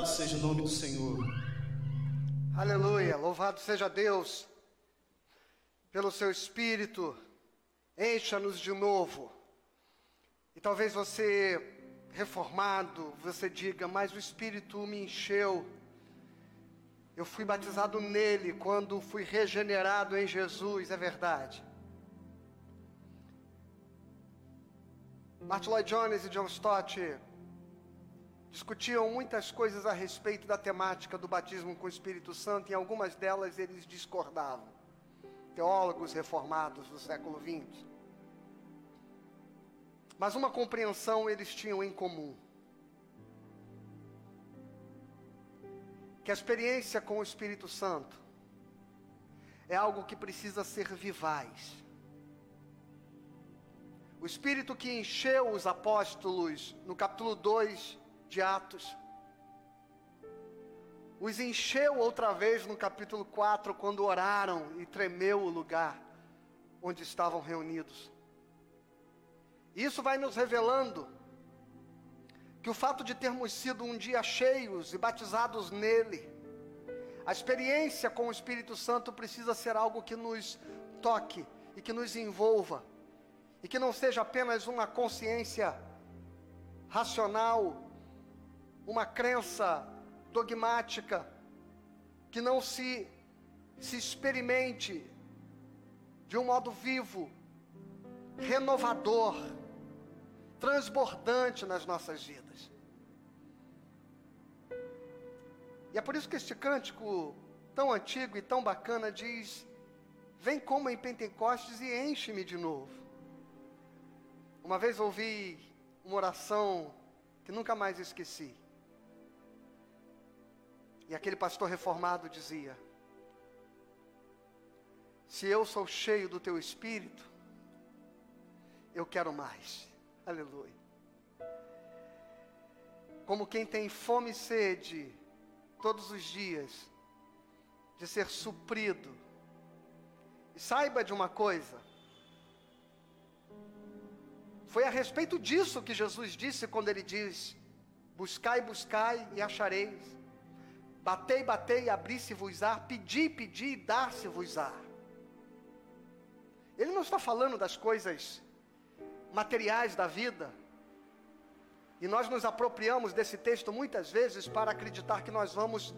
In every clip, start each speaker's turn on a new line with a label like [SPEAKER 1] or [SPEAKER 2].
[SPEAKER 1] Louvado seja o nome do Senhor.
[SPEAKER 2] Aleluia, louvado seja Deus pelo seu Espírito, encha-nos de novo. E talvez você, reformado, você diga, mas o Espírito me encheu. Eu fui batizado nele quando fui regenerado em Jesus, é verdade. Martin Lloyd Jones e John Stott discutiam muitas coisas a respeito da temática do batismo com o Espírito Santo, e em algumas delas eles discordavam. Teólogos reformados do século XX. Mas uma compreensão eles tinham em comum. Que a experiência com o Espírito Santo é algo que precisa ser vivaz. O Espírito que encheu os apóstolos no capítulo 2 de Atos. Os encheu outra vez no capítulo 4, quando oraram e tremeu o lugar onde estavam reunidos. Isso vai nos revelando que o fato de termos sido um dia cheios e batizados nele, a experiência com o Espírito Santo precisa ser algo que nos toque e que nos envolva, e que não seja apenas uma consciência racional uma crença dogmática, que não se, se experimente de um modo vivo, renovador, transbordante nas nossas vidas. E é por isso que este cântico tão antigo e tão bacana diz: Vem como em Pentecostes e enche-me de novo. Uma vez ouvi uma oração que nunca mais esqueci. E aquele pastor reformado dizia: Se eu sou cheio do teu espírito, eu quero mais. Aleluia. Como quem tem fome e sede todos os dias de ser suprido. E saiba de uma coisa. Foi a respeito disso que Jesus disse quando ele diz: Buscai, buscai e achareis. Batei, batei, abri-se-vos-á, pedi, pedi, dar-se-vos-á. Ele não está falando das coisas materiais da vida. E nós nos apropriamos desse texto muitas vezes para acreditar que nós vamos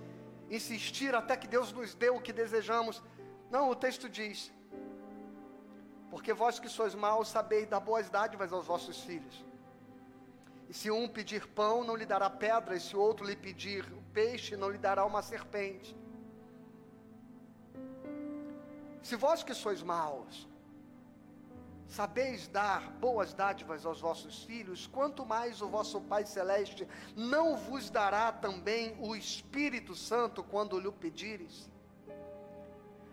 [SPEAKER 2] insistir até que Deus nos dê o que desejamos. Não, o texto diz: Porque vós que sois maus sabeis dar boas dádivas aos vossos filhos. E se um pedir pão, não lhe dará pedra, e se o outro lhe pedir peixe, não lhe dará uma serpente. Se vós que sois maus, sabeis dar boas dádivas aos vossos filhos, quanto mais o vosso Pai Celeste não vos dará também o Espírito Santo quando lhe pedires?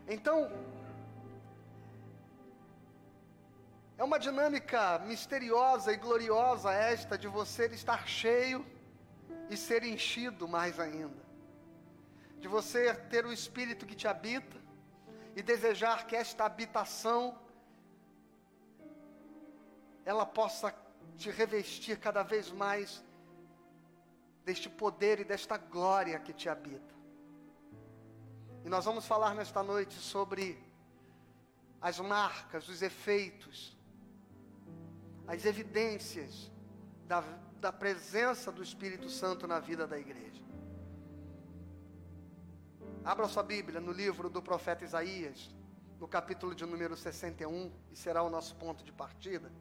[SPEAKER 2] Então, É uma dinâmica misteriosa e gloriosa esta de você estar cheio e ser enchido mais ainda. De você ter o Espírito que te habita e desejar que esta habitação ela possa te revestir cada vez mais deste poder e desta glória que te habita. E nós vamos falar nesta noite sobre as marcas, os efeitos as evidências da, da presença do Espírito Santo na vida da igreja. Abra sua Bíblia no livro do profeta Isaías, no capítulo de número 61, e será o nosso ponto de partida.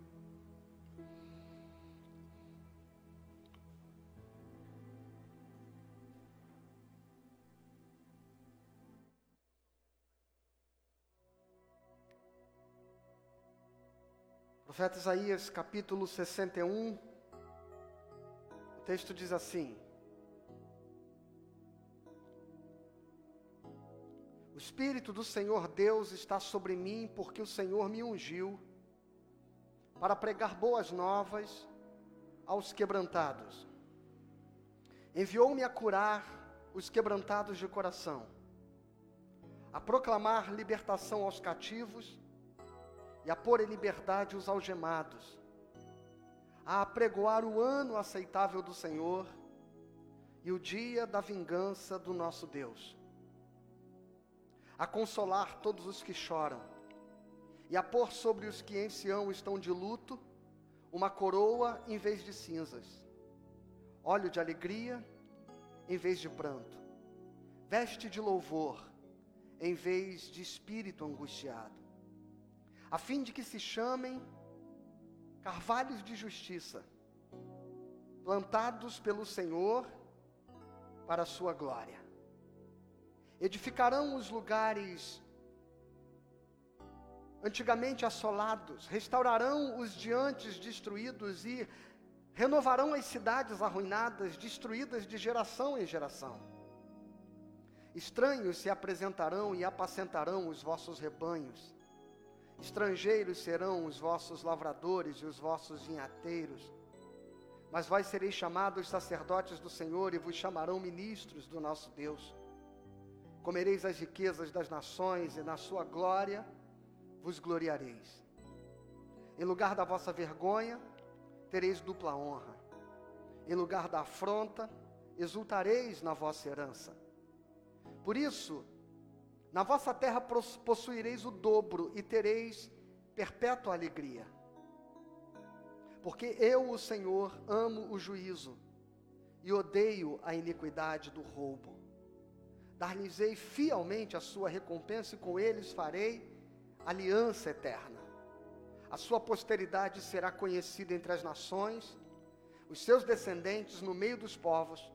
[SPEAKER 2] Profeta Isaías, capítulo 61, o texto diz assim: O Espírito do Senhor Deus está sobre mim, porque o Senhor me ungiu para pregar boas novas aos quebrantados. Enviou-me a curar os quebrantados de coração, a proclamar libertação aos cativos e a pôr em liberdade os algemados, a apregoar o ano aceitável do Senhor e o dia da vingança do nosso Deus, a consolar todos os que choram, e a pôr sobre os que em Sião estão de luto uma coroa em vez de cinzas, óleo de alegria em vez de pranto, veste de louvor em vez de espírito angustiado, a fim de que se chamem carvalhos de justiça, plantados pelo Senhor para a sua glória. Edificarão os lugares antigamente assolados, restaurarão os de antes destruídos e renovarão as cidades arruinadas, destruídas de geração em geração. Estranhos se apresentarão e apacentarão os vossos rebanhos. Estrangeiros serão os vossos lavradores e os vossos vinhateiros. Mas vós sereis chamados sacerdotes do Senhor e vos chamarão ministros do nosso Deus. Comereis as riquezas das nações e na sua glória vos gloriareis. Em lugar da vossa vergonha, tereis dupla honra. Em lugar da afronta, exultareis na vossa herança. Por isso, na vossa terra possuireis o dobro e tereis perpétua alegria. Porque eu, o Senhor, amo o juízo e odeio a iniquidade do roubo. Dar-lhes-ei fielmente a sua recompensa e com eles farei aliança eterna. A sua posteridade será conhecida entre as nações, os seus descendentes no meio dos povos.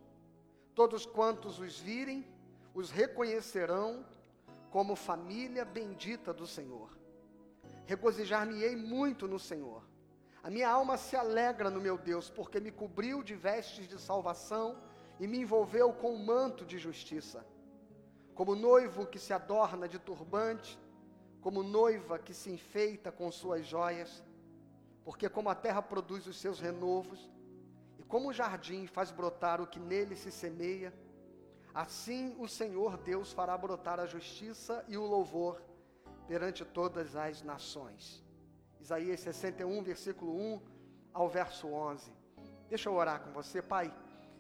[SPEAKER 2] Todos quantos os virem, os reconhecerão como família bendita do Senhor. Regozijar-me-ei muito no Senhor. A minha alma se alegra no meu Deus, porque me cobriu de vestes de salvação e me envolveu com um manto de justiça. Como noivo que se adorna de turbante, como noiva que se enfeita com suas joias, porque como a terra produz os seus renovos, e como o jardim faz brotar o que nele se semeia, assim o Senhor Deus fará brotar a justiça e o louvor perante todas as nações. Isaías 61, versículo 1 ao verso 11. Deixa eu orar com você, Pai.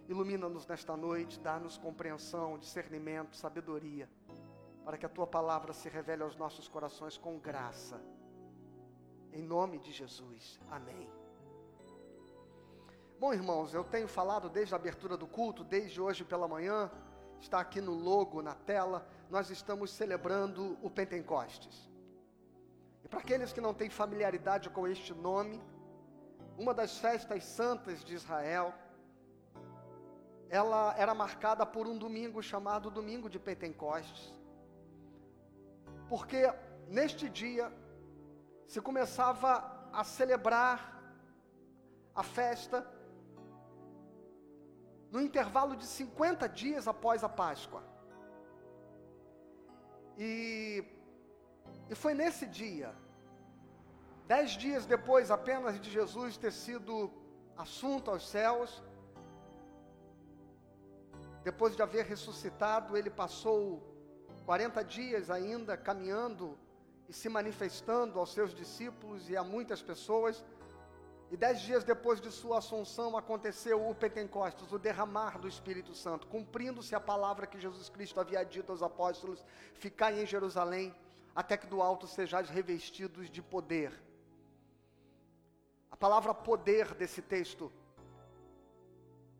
[SPEAKER 2] Ilumina-nos nesta noite, dá-nos compreensão, discernimento, sabedoria para que a tua palavra se revele aos nossos corações com graça. Em nome de Jesus. Amém. Bom, irmãos, eu tenho falado desde a abertura do culto, desde hoje pela manhã, está aqui no logo, na tela, nós estamos celebrando o Pentecostes. E para aqueles que não têm familiaridade com este nome, uma das festas santas de Israel, ela era marcada por um domingo chamado Domingo de Pentecostes porque neste dia se começava a celebrar a festa no intervalo de 50 dias após a Páscoa. E, e foi nesse dia, dez dias depois apenas de Jesus ter sido assunto aos céus, depois de haver ressuscitado, ele passou 40 dias ainda caminhando e se manifestando aos seus discípulos e a muitas pessoas. E dez dias depois de sua assunção aconteceu o Pentecostes, o derramar do Espírito Santo, cumprindo-se a palavra que Jesus Cristo havia dito aos apóstolos: Ficai em Jerusalém, até que do alto sejais revestidos de poder. A palavra poder desse texto,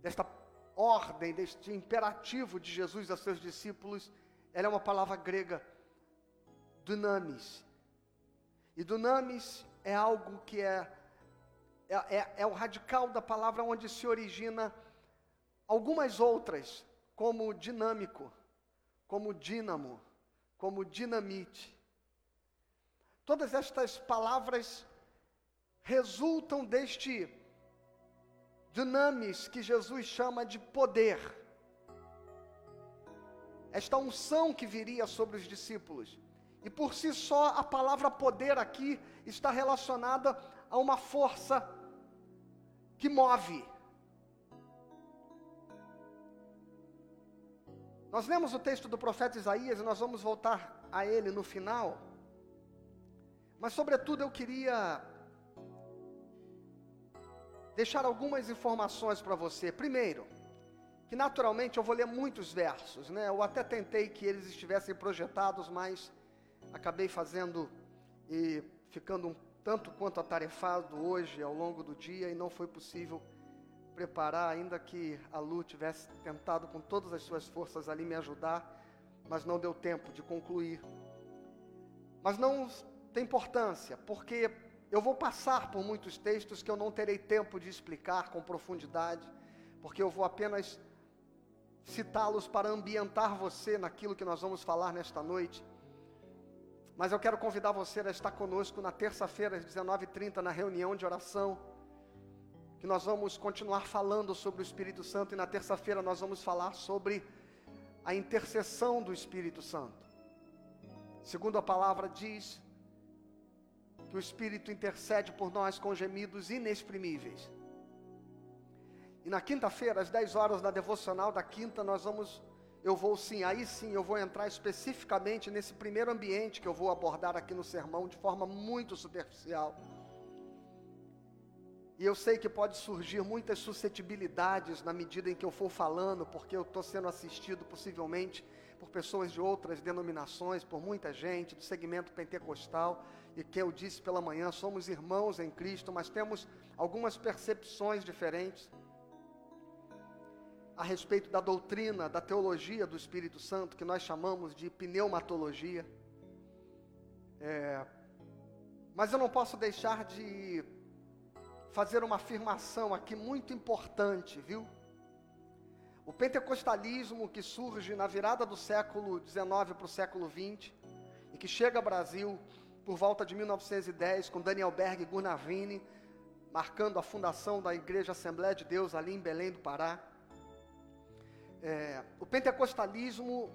[SPEAKER 2] desta ordem, deste imperativo de Jesus a seus discípulos, ela é uma palavra grega, dunamis. E dunamis é algo que é, é, é, é o radical da palavra onde se origina algumas outras, como dinâmico, como dínamo, como dinamite. Todas estas palavras resultam deste dunamis que Jesus chama de poder esta unção que viria sobre os discípulos. E por si só, a palavra poder aqui está relacionada a uma força que move. Nós lemos o texto do profeta Isaías e nós vamos voltar a ele no final. Mas, sobretudo, eu queria deixar algumas informações para você. Primeiro, que naturalmente eu vou ler muitos versos, né? Eu até tentei que eles estivessem projetados, mas acabei fazendo e ficando um tanto quanto atarefado hoje ao longo do dia e não foi possível preparar, ainda que a Lu tivesse tentado com todas as suas forças ali me ajudar, mas não deu tempo de concluir. Mas não tem importância, porque eu vou passar por muitos textos que eu não terei tempo de explicar com profundidade, porque eu vou apenas citá-los para ambientar você naquilo que nós vamos falar nesta noite. Mas eu quero convidar você a estar conosco na terça-feira, às 19h30, na reunião de oração. Que nós vamos continuar falando sobre o Espírito Santo e na terça-feira nós vamos falar sobre a intercessão do Espírito Santo. Segundo a palavra diz que o Espírito intercede por nós com gemidos inexprimíveis. E na quinta-feira, às 10 horas da devocional da quinta, nós vamos eu vou sim, aí sim eu vou entrar especificamente nesse primeiro ambiente que eu vou abordar aqui no sermão de forma muito superficial. E eu sei que pode surgir muitas suscetibilidades na medida em que eu for falando, porque eu estou sendo assistido possivelmente por pessoas de outras denominações, por muita gente do segmento pentecostal, e que eu disse pela manhã, somos irmãos em Cristo, mas temos algumas percepções diferentes a respeito da doutrina, da teologia do Espírito Santo, que nós chamamos de pneumatologia. É, mas eu não posso deixar de fazer uma afirmação aqui muito importante, viu? O pentecostalismo que surge na virada do século XIX para o século XX e que chega ao Brasil por volta de 1910 com Daniel Berg e Gurnavini, marcando a fundação da Igreja Assembleia de Deus ali em Belém do Pará. É, o pentecostalismo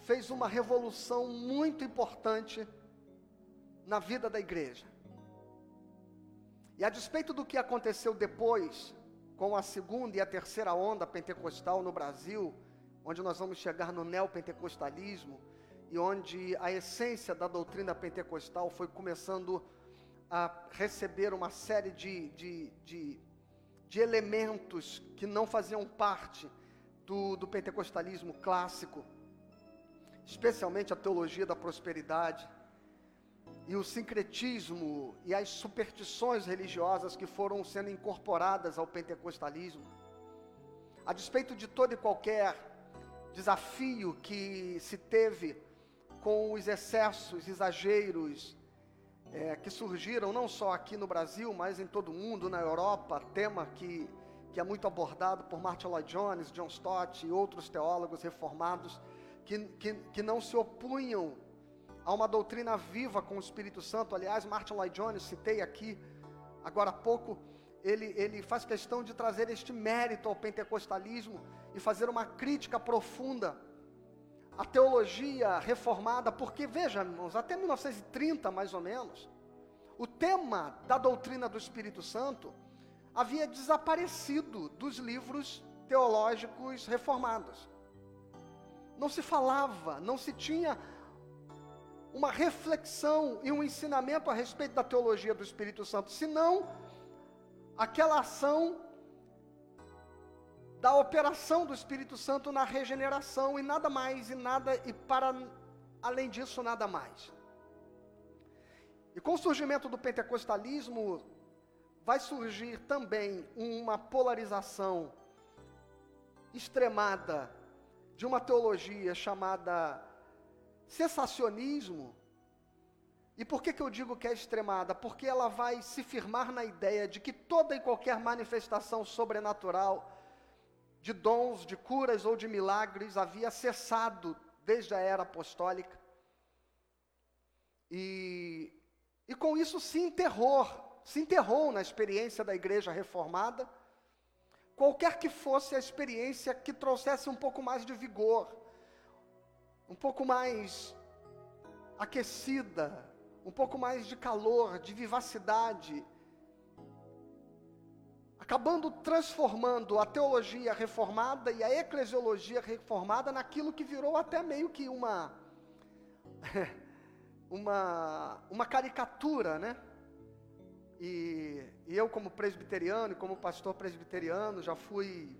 [SPEAKER 2] fez uma revolução muito importante na vida da igreja. E a despeito do que aconteceu depois, com a segunda e a terceira onda pentecostal no Brasil, onde nós vamos chegar no neopentecostalismo, e onde a essência da doutrina pentecostal foi começando a receber uma série de, de, de, de elementos que não faziam parte do, do pentecostalismo clássico, especialmente a teologia da prosperidade, e o sincretismo e as superstições religiosas que foram sendo incorporadas ao pentecostalismo. A despeito de todo e qualquer desafio que se teve com os excessos, exageros é, que surgiram não só aqui no Brasil, mas em todo o mundo, na Europa, tema que que é muito abordado por Martin Lloyd Jones, John Stott e outros teólogos reformados, que, que, que não se opunham a uma doutrina viva com o Espírito Santo. Aliás, Martin Lloyd Jones, citei aqui agora há pouco, ele, ele faz questão de trazer este mérito ao pentecostalismo e fazer uma crítica profunda à teologia reformada, porque, veja, irmãos, até 1930, mais ou menos, o tema da doutrina do Espírito Santo havia desaparecido dos livros teológicos reformados. Não se falava, não se tinha uma reflexão e um ensinamento a respeito da teologia do Espírito Santo, senão aquela ação da operação do Espírito Santo na regeneração e nada mais e nada e para além disso nada mais. E com o surgimento do pentecostalismo, vai surgir também uma polarização extremada de uma teologia chamada cessacionismo. E por que, que eu digo que é extremada? Porque ela vai se firmar na ideia de que toda e qualquer manifestação sobrenatural, de dons, de curas ou de milagres, havia cessado desde a era apostólica. E, e com isso sim terror se enterrou na experiência da igreja reformada, qualquer que fosse a experiência que trouxesse um pouco mais de vigor, um pouco mais aquecida, um pouco mais de calor, de vivacidade, acabando transformando a teologia reformada e a eclesiologia reformada naquilo que virou até meio que uma uma uma caricatura, né? E, e eu, como presbiteriano e como pastor presbiteriano, já fui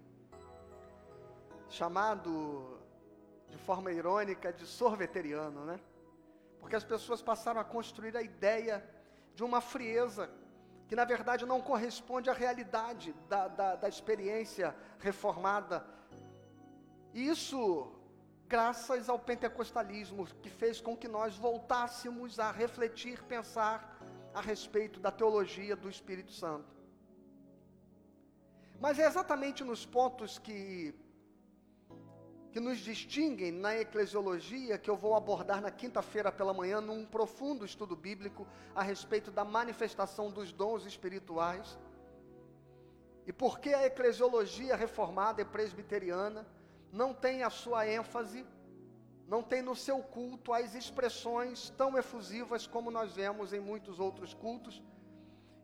[SPEAKER 2] chamado de forma irônica de sorveteriano, né? Porque as pessoas passaram a construir a ideia de uma frieza que na verdade não corresponde à realidade da, da, da experiência reformada. Isso graças ao pentecostalismo, que fez com que nós voltássemos a refletir, pensar a respeito da teologia do Espírito Santo. Mas é exatamente nos pontos que que nos distinguem na eclesiologia, que eu vou abordar na quinta-feira pela manhã, num profundo estudo bíblico a respeito da manifestação dos dons espirituais. E por que a eclesiologia reformada e presbiteriana não tem a sua ênfase, não tem no seu culto as expressões tão efusivas como nós vemos em muitos outros cultos.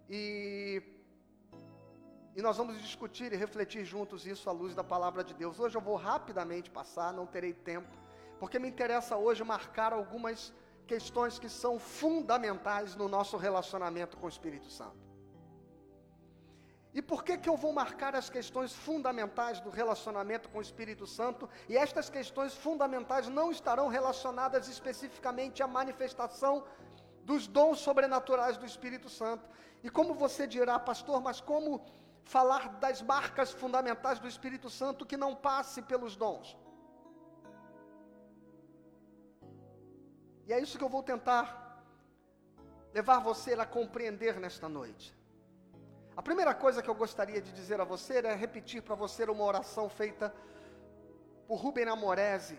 [SPEAKER 2] E e nós vamos discutir e refletir juntos isso à luz da palavra de Deus. Hoje eu vou rapidamente passar, não terei tempo, porque me interessa hoje marcar algumas questões que são fundamentais no nosso relacionamento com o Espírito Santo. E por que que eu vou marcar as questões fundamentais do relacionamento com o Espírito Santo? E estas questões fundamentais não estarão relacionadas especificamente à manifestação dos dons sobrenaturais do Espírito Santo. E como você dirá, pastor, mas como falar das marcas fundamentais do Espírito Santo que não passe pelos dons. E é isso que eu vou tentar levar você a compreender nesta noite. A primeira coisa que eu gostaria de dizer a você é repetir para você uma oração feita por Rubem Amorese.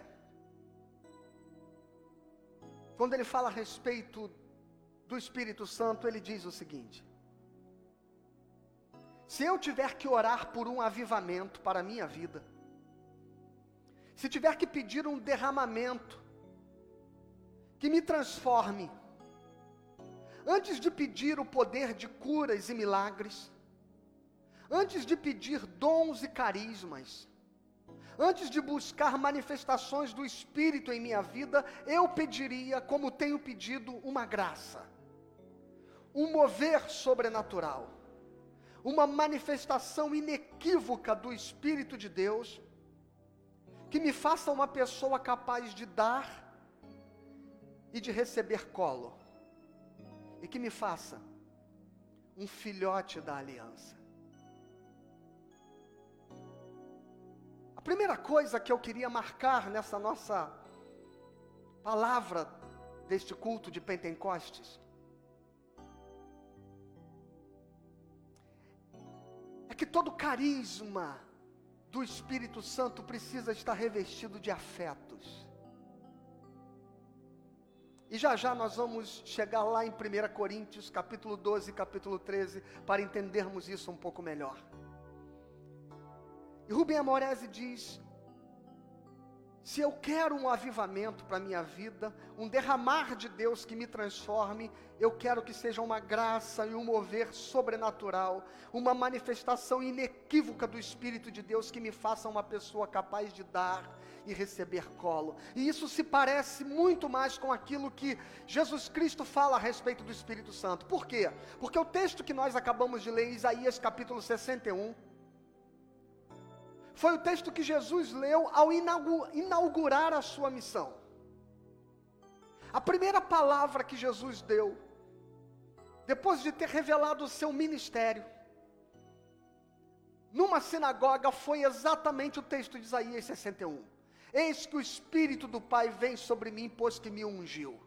[SPEAKER 2] Quando ele fala a respeito do Espírito Santo, ele diz o seguinte: se eu tiver que orar por um avivamento para a minha vida, se tiver que pedir um derramamento que me transforme, antes de pedir o poder de curas e milagres, antes de pedir dons e carismas, antes de buscar manifestações do Espírito em minha vida, eu pediria, como tenho pedido, uma graça, um mover sobrenatural uma manifestação inequívoca do Espírito de Deus, que me faça uma pessoa capaz de dar e de receber colo, e que me faça um filhote da aliança. A primeira coisa que eu queria marcar nessa nossa palavra deste culto de Pentecostes que todo carisma do Espírito Santo precisa estar revestido de afetos. E já já nós vamos chegar lá em 1 Coríntios, capítulo 12, capítulo 13, para entendermos isso um pouco melhor. E Rubem Amorese diz: se eu quero um avivamento para a minha vida, um derramar de Deus que me transforme, eu quero que seja uma graça e um mover sobrenatural, uma manifestação inequívoca do Espírito de Deus que me faça uma pessoa capaz de dar e receber colo. E isso se parece muito mais com aquilo que Jesus Cristo fala a respeito do Espírito Santo. Por quê? Porque o texto que nós acabamos de ler, Isaías capítulo 61, foi o texto que Jesus leu ao inaugurar a sua missão. A primeira palavra que Jesus deu, depois de ter revelado o seu ministério, numa sinagoga, foi exatamente o texto de Isaías 61. Eis que o Espírito do Pai vem sobre mim, pois que me ungiu.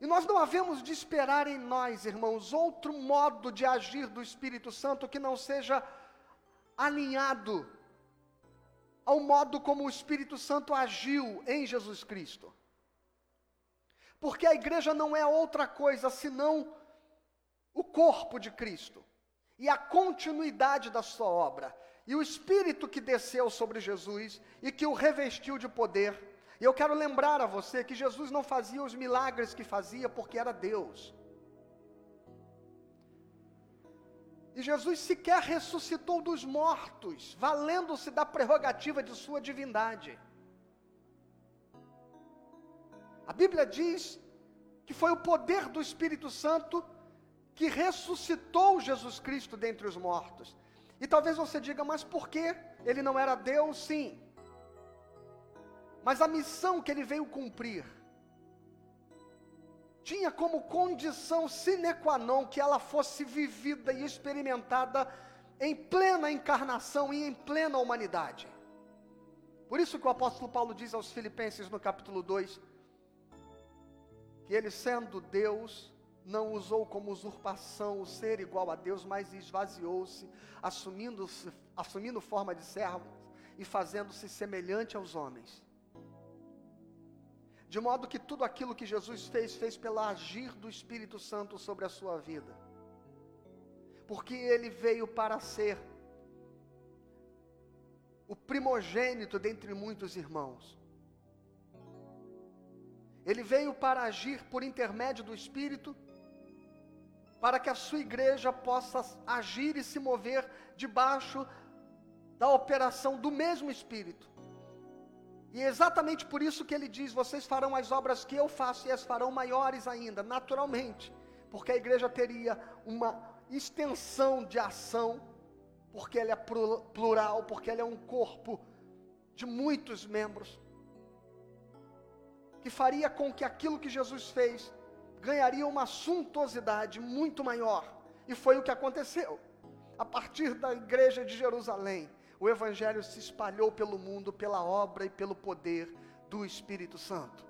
[SPEAKER 2] E nós não havemos de esperar em nós, irmãos, outro modo de agir do Espírito Santo que não seja alinhado ao modo como o Espírito Santo agiu em Jesus Cristo. Porque a igreja não é outra coisa senão o corpo de Cristo e a continuidade da sua obra. E o Espírito que desceu sobre Jesus e que o revestiu de poder e eu quero lembrar a você que Jesus não fazia os milagres que fazia porque era Deus. E Jesus sequer ressuscitou dos mortos, valendo-se da prerrogativa de sua divindade. A Bíblia diz que foi o poder do Espírito Santo que ressuscitou Jesus Cristo dentre os mortos. E talvez você diga, mas por que ele não era Deus? Sim. Mas a missão que ele veio cumprir tinha como condição sine qua non que ela fosse vivida e experimentada em plena encarnação e em plena humanidade. Por isso que o apóstolo Paulo diz aos Filipenses no capítulo 2, que ele sendo Deus, não usou como usurpação o ser igual a Deus, mas esvaziou-se, assumindo, assumindo forma de servo e fazendo-se semelhante aos homens. De modo que tudo aquilo que Jesus fez, fez pelo agir do Espírito Santo sobre a sua vida. Porque ele veio para ser o primogênito dentre muitos irmãos. Ele veio para agir por intermédio do Espírito para que a sua igreja possa agir e se mover debaixo da operação do mesmo Espírito. E é exatamente por isso que ele diz: vocês farão as obras que eu faço e as farão maiores ainda, naturalmente, porque a igreja teria uma extensão de ação, porque ela é plural, porque ela é um corpo de muitos membros, que faria com que aquilo que Jesus fez ganharia uma suntuosidade muito maior. E foi o que aconteceu. A partir da igreja de Jerusalém, o evangelho se espalhou pelo mundo pela obra e pelo poder do Espírito Santo.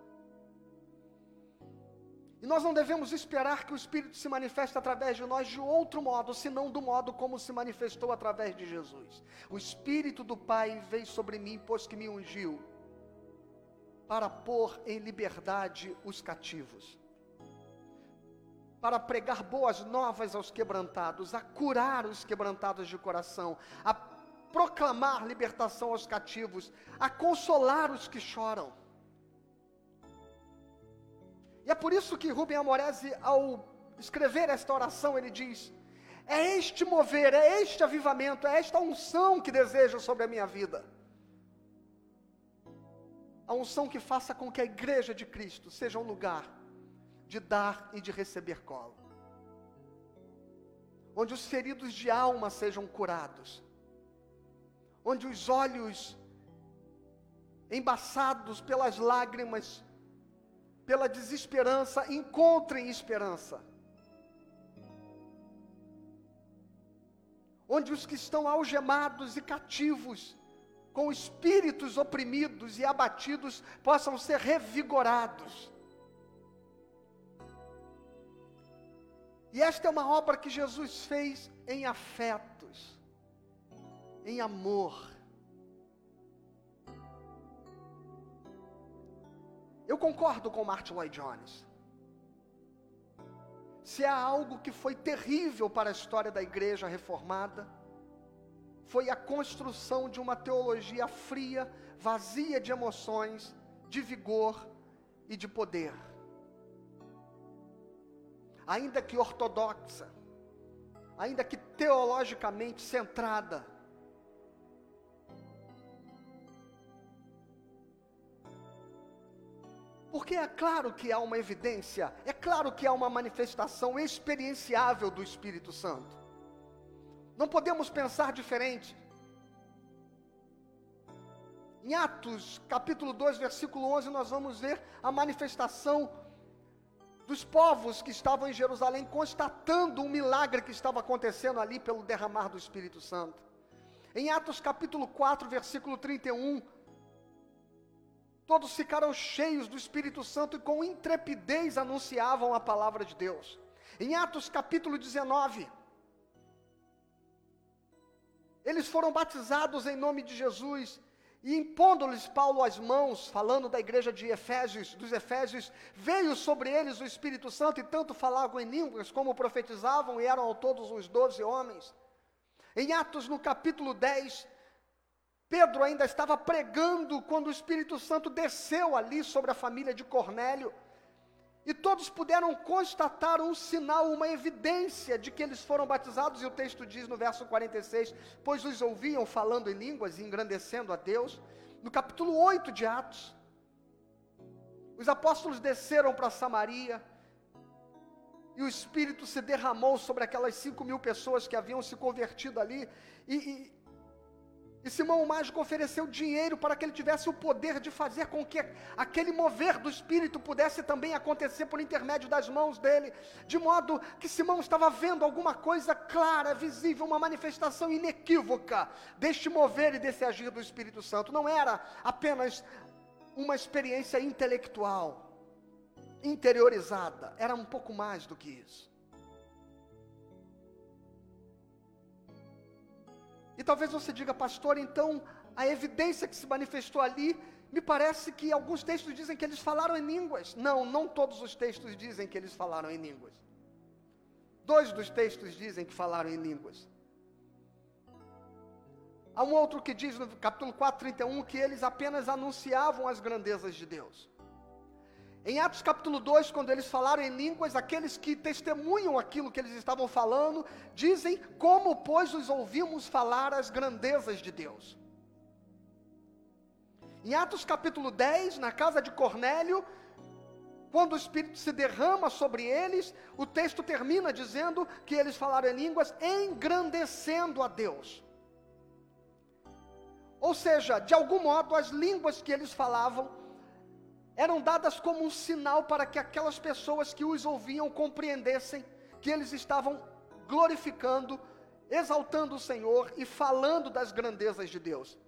[SPEAKER 2] E nós não devemos esperar que o Espírito se manifeste através de nós de outro modo, senão do modo como se manifestou através de Jesus. O Espírito do Pai veio sobre mim, pois que me ungiu, para pôr em liberdade os cativos para pregar boas novas aos quebrantados, a curar os quebrantados de coração, a proclamar libertação aos cativos, a consolar os que choram. E é por isso que Rubem Amorese, ao escrever esta oração, ele diz: É este mover, é este avivamento, é esta unção que desejo sobre a minha vida. A unção que faça com que a igreja de Cristo seja um lugar de dar e de receber colo. Onde os feridos de alma sejam curados. Onde os olhos embaçados pelas lágrimas, pela desesperança, encontrem esperança. Onde os que estão algemados e cativos, com espíritos oprimidos e abatidos, possam ser revigorados E esta é uma obra que Jesus fez em afetos, em amor. Eu concordo com Martin Lloyd Jones. Se há algo que foi terrível para a história da igreja reformada, foi a construção de uma teologia fria, vazia de emoções, de vigor e de poder ainda que ortodoxa, ainda que teologicamente centrada. Porque é claro que há uma evidência, é claro que há uma manifestação experienciável do Espírito Santo. Não podemos pensar diferente. Em Atos, capítulo 2, versículo 11, nós vamos ver a manifestação dos povos que estavam em Jerusalém, constatando um milagre que estava acontecendo ali pelo derramar do Espírito Santo. Em Atos capítulo 4, versículo 31, todos ficaram cheios do Espírito Santo e com intrepidez anunciavam a palavra de Deus. Em Atos capítulo 19, eles foram batizados em nome de Jesus e impondo-lhes Paulo as mãos, falando da igreja de Efésios, dos Efésios, veio sobre eles o Espírito Santo, e tanto falavam em línguas como profetizavam, e eram todos os doze homens. Em Atos, no capítulo 10, Pedro ainda estava pregando quando o Espírito Santo desceu ali sobre a família de Cornélio. E todos puderam constatar um sinal, uma evidência de que eles foram batizados, e o texto diz no verso 46: Pois os ouviam falando em línguas e engrandecendo a Deus. No capítulo 8 de Atos, os apóstolos desceram para Samaria, e o Espírito se derramou sobre aquelas cinco mil pessoas que haviam se convertido ali, e, e, e Simão o Mágico ofereceu dinheiro para que ele tivesse o poder de fazer com que aquele mover do Espírito pudesse também acontecer por intermédio das mãos dele, de modo que Simão estava vendo alguma coisa clara, visível, uma manifestação inequívoca deste mover e desse agir do Espírito Santo. Não era apenas uma experiência intelectual interiorizada, era um pouco mais do que isso. E talvez você diga, pastor, então a evidência que se manifestou ali, me parece que alguns textos dizem que eles falaram em línguas. Não, não todos os textos dizem que eles falaram em línguas. Dois dos textos dizem que falaram em línguas. Há um outro que diz no capítulo 4, 31 que eles apenas anunciavam as grandezas de Deus. Em Atos capítulo 2, quando eles falaram em línguas, aqueles que testemunham aquilo que eles estavam falando, dizem como, pois, os ouvimos falar as grandezas de Deus. Em Atos capítulo 10, na casa de Cornélio, quando o Espírito se derrama sobre eles, o texto termina dizendo que eles falaram em línguas, engrandecendo a Deus. Ou seja, de algum modo, as línguas que eles falavam eram dadas como um sinal para que aquelas pessoas que os ouviam compreendessem que eles estavam glorificando, exaltando o Senhor e falando das grandezas de Deus.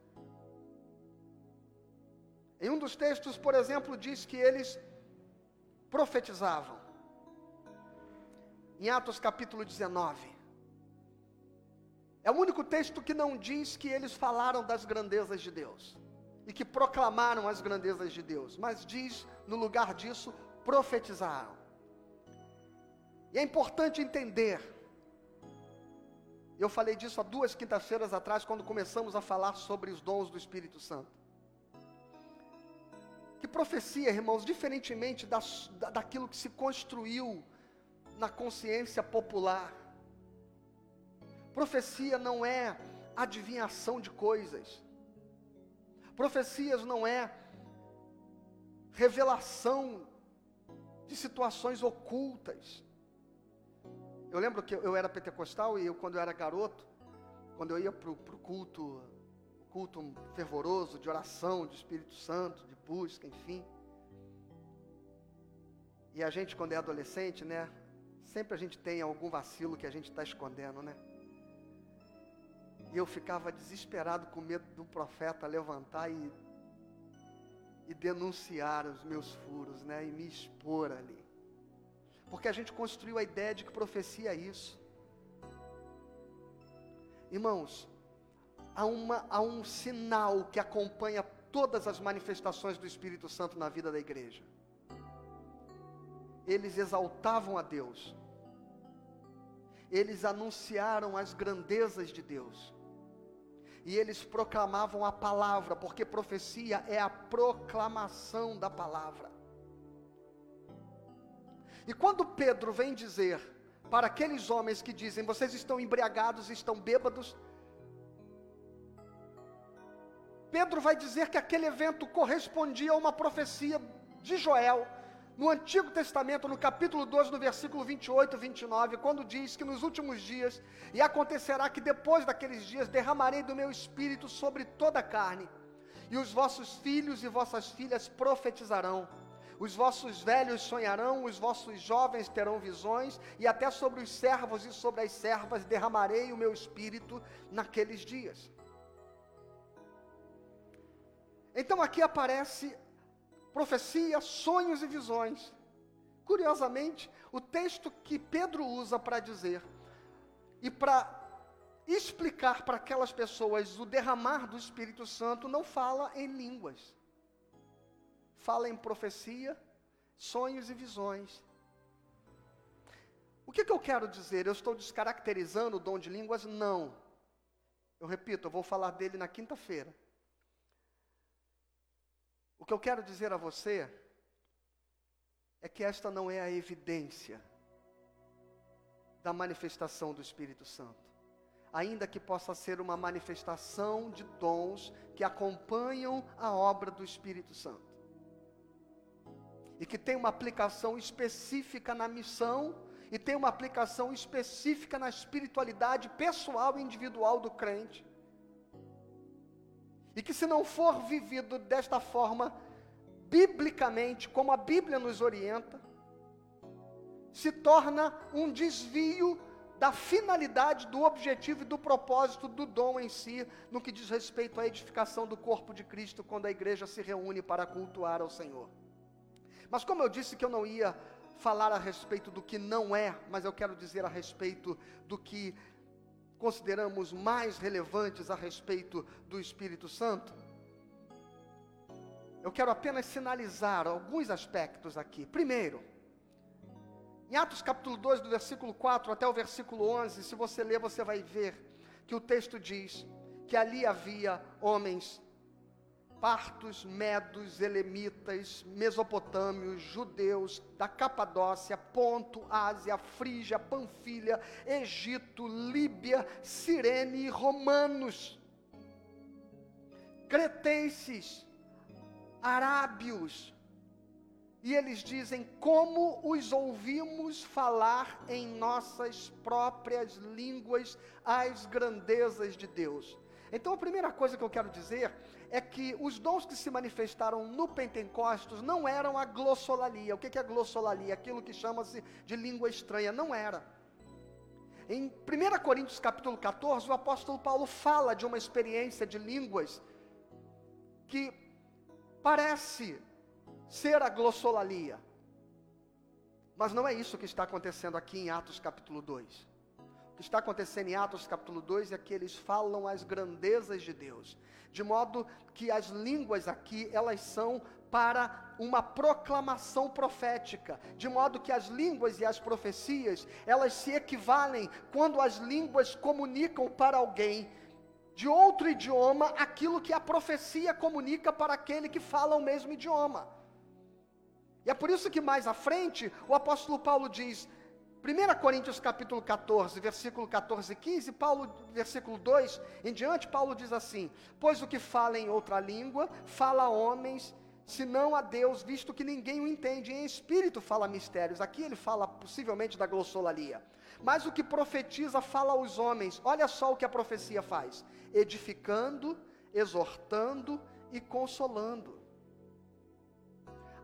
[SPEAKER 2] Em um dos textos, por exemplo, diz que eles profetizavam. Em Atos capítulo 19. É o único texto que não diz que eles falaram das grandezas de Deus e que proclamaram as grandezas de Deus, mas diz, no lugar disso, profetizaram. E é importante entender, eu falei disso há duas quintas-feiras atrás, quando começamos a falar sobre os dons do Espírito Santo. Que profecia, irmãos, diferentemente da, daquilo que se construiu na consciência popular, profecia não é adivinhação de coisas, Profecias não é revelação de situações ocultas. Eu lembro que eu era pentecostal e eu, quando eu era garoto, quando eu ia para o culto, culto fervoroso de oração, de Espírito Santo, de busca, enfim. E a gente, quando é adolescente, né? Sempre a gente tem algum vacilo que a gente está escondendo, né? E eu ficava desesperado com medo do profeta levantar e, e denunciar os meus furos, né? E me expor ali. Porque a gente construiu a ideia de que profecia é isso. Irmãos, há, uma, há um sinal que acompanha todas as manifestações do Espírito Santo na vida da igreja. Eles exaltavam a Deus, eles anunciaram as grandezas de Deus, e eles proclamavam a palavra, porque profecia é a proclamação da palavra. E quando Pedro vem dizer para aqueles homens que dizem: vocês estão embriagados, estão bêbados, Pedro vai dizer que aquele evento correspondia a uma profecia de Joel, no Antigo Testamento, no capítulo 12, no versículo 28 e 29, quando diz que nos últimos dias, e acontecerá que depois daqueles dias derramarei do meu espírito sobre toda a carne, e os vossos filhos e vossas filhas profetizarão, os vossos velhos sonharão, os vossos jovens terão visões, e até sobre os servos e sobre as servas derramarei o meu espírito naqueles dias. Então aqui aparece profecia, sonhos e visões. Curiosamente, o texto que Pedro usa para dizer e para explicar para aquelas pessoas o derramar do Espírito Santo não fala em línguas. Fala em profecia, sonhos e visões. O que, que eu quero dizer? Eu estou descaracterizando o dom de línguas? Não. Eu repito, eu vou falar dele na quinta-feira. O que eu quero dizer a você é que esta não é a evidência da manifestação do Espírito Santo. Ainda que possa ser uma manifestação de dons que acompanham a obra do Espírito Santo. E que tem uma aplicação específica na missão e tem uma aplicação específica na espiritualidade pessoal e individual do crente. E que, se não for vivido desta forma, biblicamente, como a Bíblia nos orienta, se torna um desvio da finalidade, do objetivo e do propósito do dom em si, no que diz respeito à edificação do corpo de Cristo, quando a igreja se reúne para cultuar ao Senhor. Mas como eu disse que eu não ia falar a respeito do que não é, mas eu quero dizer a respeito do que consideramos mais relevantes a respeito do Espírito Santo, eu quero apenas sinalizar alguns aspectos aqui. Primeiro, em Atos capítulo 2, do versículo 4 até o versículo 11, se você ler, você vai ver que o texto diz que ali havia homens partos, medos, elemitas, mesopotâmios, judeus, da Capadócia, Ponto, Ásia, Frígia, Panfilha, Egito, Líbia, Cirene e romanos, cretenses, arábios, e eles dizem como os ouvimos falar em nossas próprias línguas as grandezas de Deus. Então a primeira coisa que eu quero dizer é que os dons que se manifestaram no Pentecostes não eram a glossolalia. O que é a glossolalia? Aquilo que chama-se de língua estranha. Não era. Em 1 Coríntios capítulo 14, o apóstolo Paulo fala de uma experiência de línguas que parece ser a glossolalia. Mas não é isso que está acontecendo aqui em Atos capítulo 2. Que está acontecendo em Atos capítulo 2 é que eles falam as grandezas de Deus, de modo que as línguas aqui, elas são para uma proclamação profética, de modo que as línguas e as profecias, elas se equivalem quando as línguas comunicam para alguém de outro idioma aquilo que a profecia comunica para aquele que fala o mesmo idioma. E é por isso que mais à frente o apóstolo Paulo diz: 1 Coríntios capítulo 14, versículo 14 e 15, Paulo, versículo 2 em diante, Paulo diz assim: Pois o que fala em outra língua, fala a homens, senão a Deus, visto que ninguém o entende, em espírito fala mistérios. Aqui ele fala possivelmente da glossolalia. Mas o que profetiza fala aos homens. Olha só o que a profecia faz: edificando, exortando e consolando.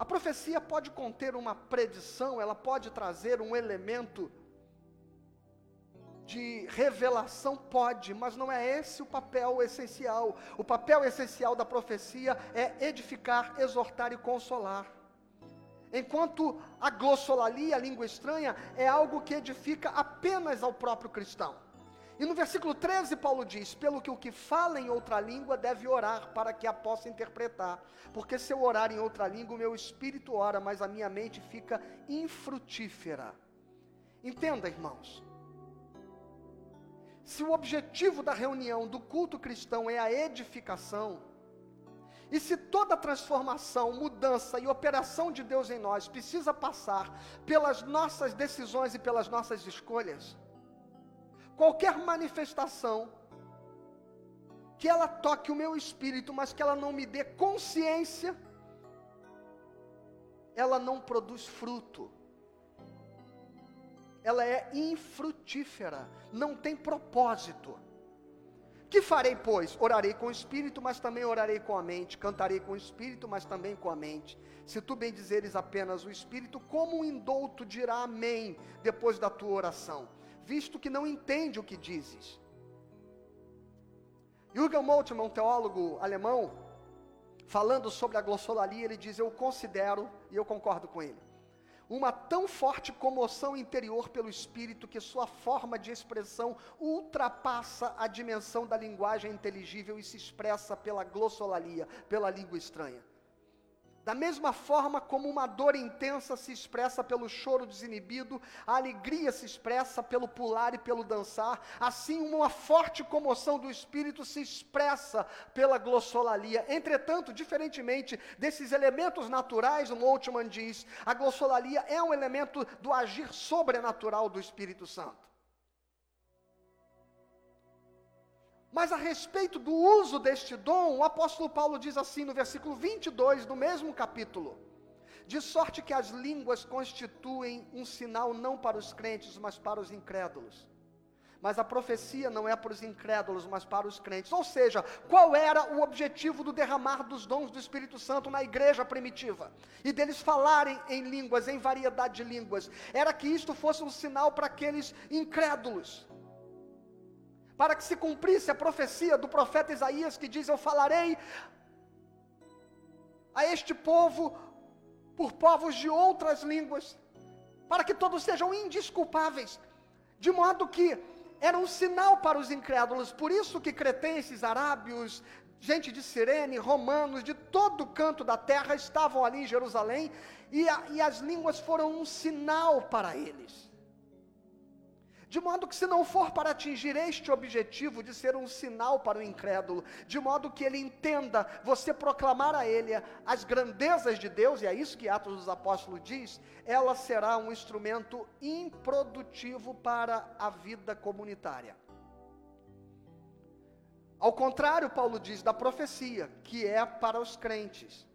[SPEAKER 2] A profecia pode conter uma predição, ela pode trazer um elemento de revelação, pode, mas não é esse o papel essencial. O papel essencial da profecia é edificar, exortar e consolar. Enquanto a glossolalia, a língua estranha, é algo que edifica apenas ao próprio cristão. E no versículo 13, Paulo diz: Pelo que o que fala em outra língua deve orar para que a possa interpretar. Porque se eu orar em outra língua, o meu espírito ora, mas a minha mente fica infrutífera. Entenda, irmãos. Se o objetivo da reunião do culto cristão é a edificação, e se toda transformação, mudança e operação de Deus em nós precisa passar pelas nossas decisões e pelas nossas escolhas, qualquer manifestação que ela toque o meu espírito, mas que ela não me dê consciência, ela não produz fruto. Ela é infrutífera, não tem propósito. Que farei, pois? Orarei com o espírito, mas também orarei com a mente. Cantarei com o espírito, mas também com a mente. Se tu bem dizeres apenas o espírito, como um indouto dirá amém depois da tua oração? Visto que não entende o que dizes. Jürgen Moltmann, um teólogo alemão, falando sobre a glossolalia, ele diz: Eu considero, e eu concordo com ele, uma tão forte comoção interior pelo espírito que sua forma de expressão ultrapassa a dimensão da linguagem inteligível e se expressa pela glossolalia, pela língua estranha. Da mesma forma como uma dor intensa se expressa pelo choro desinibido, a alegria se expressa pelo pular e pelo dançar, assim uma forte comoção do espírito se expressa pela glossolalia. Entretanto, diferentemente desses elementos naturais, Moltmann diz, a glossolalia é um elemento do agir sobrenatural do Espírito Santo. Mas a respeito do uso deste dom, o apóstolo Paulo diz assim no versículo 22 do mesmo capítulo: De sorte que as línguas constituem um sinal não para os crentes, mas para os incrédulos. Mas a profecia não é para os incrédulos, mas para os crentes. Ou seja, qual era o objetivo do derramar dos dons do Espírito Santo na igreja primitiva? E deles falarem em línguas, em variedade de línguas. Era que isto fosse um sinal para aqueles incrédulos. Para que se cumprisse a profecia do profeta Isaías que diz: Eu falarei a este povo por povos de outras línguas, para que todos sejam indisculpáveis, de modo que era um sinal para os incrédulos, por isso que cretenses, arábios, gente de Sirene, romanos, de todo canto da terra estavam ali em Jerusalém, e, a, e as línguas foram um sinal para eles. De modo que, se não for para atingir este objetivo de ser um sinal para o incrédulo, de modo que ele entenda você proclamar a ele as grandezas de Deus, e é isso que Atos dos Apóstolos diz, ela será um instrumento improdutivo para a vida comunitária. Ao contrário, Paulo diz da profecia, que é para os crentes.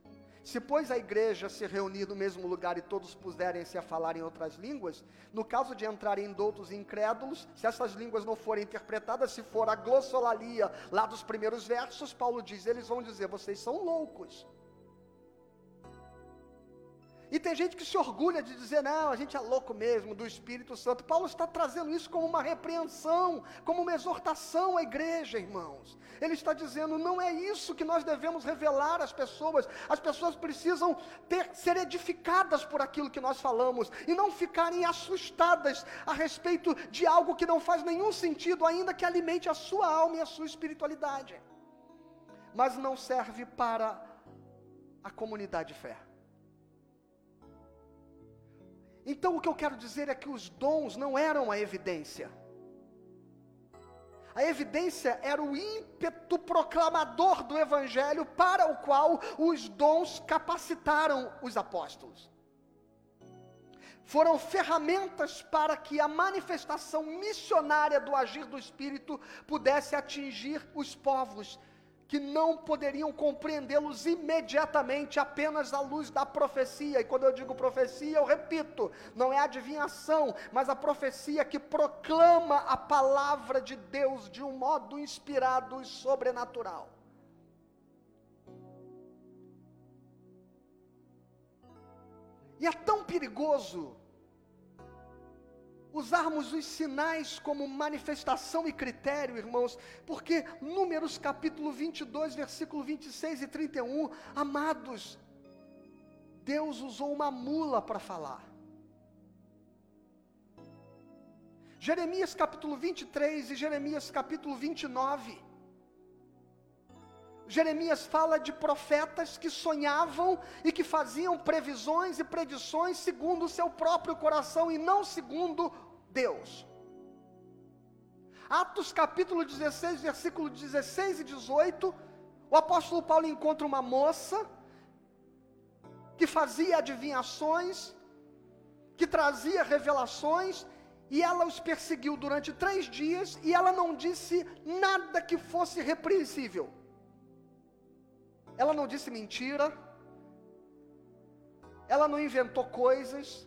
[SPEAKER 2] Se, pois, a igreja se reunir no mesmo lugar e todos puserem-se a falar em outras línguas, no caso de entrarem doutos incrédulos, se essas línguas não forem interpretadas, se for a glossolalia lá dos primeiros versos, Paulo diz: eles vão dizer, vocês são loucos. E tem gente que se orgulha de dizer, não, a gente é louco mesmo, do Espírito Santo. Paulo está trazendo isso como uma repreensão, como uma exortação à igreja, irmãos. Ele está dizendo, não é isso que nós devemos revelar às pessoas. As pessoas precisam ter, ser edificadas por aquilo que nós falamos e não ficarem assustadas a respeito de algo que não faz nenhum sentido, ainda que alimente a sua alma e a sua espiritualidade. Mas não serve para a comunidade de fé. Então o que eu quero dizer é que os dons não eram a evidência. A evidência era o ímpeto proclamador do Evangelho para o qual os dons capacitaram os apóstolos. Foram ferramentas para que a manifestação missionária do agir do Espírito pudesse atingir os povos que não poderiam compreendê-los imediatamente apenas à luz da profecia. E quando eu digo profecia, eu repito, não é adivinhação, mas a profecia que proclama a palavra de Deus de um modo inspirado e sobrenatural. E é tão perigoso usarmos os sinais como manifestação e critério, irmãos, porque Números capítulo 22, versículo 26 e 31, amados, Deus usou uma mula para falar. Jeremias capítulo 23 e Jeremias capítulo 29. Jeremias fala de profetas que sonhavam e que faziam previsões e predições segundo o seu próprio coração e não segundo Deus. Atos capítulo 16, versículo 16 e 18, o apóstolo Paulo encontra uma moça que fazia adivinhações, que trazia revelações, e ela os perseguiu durante três dias, e ela não disse nada que fosse repreensível. Ela não disse mentira, ela não inventou coisas,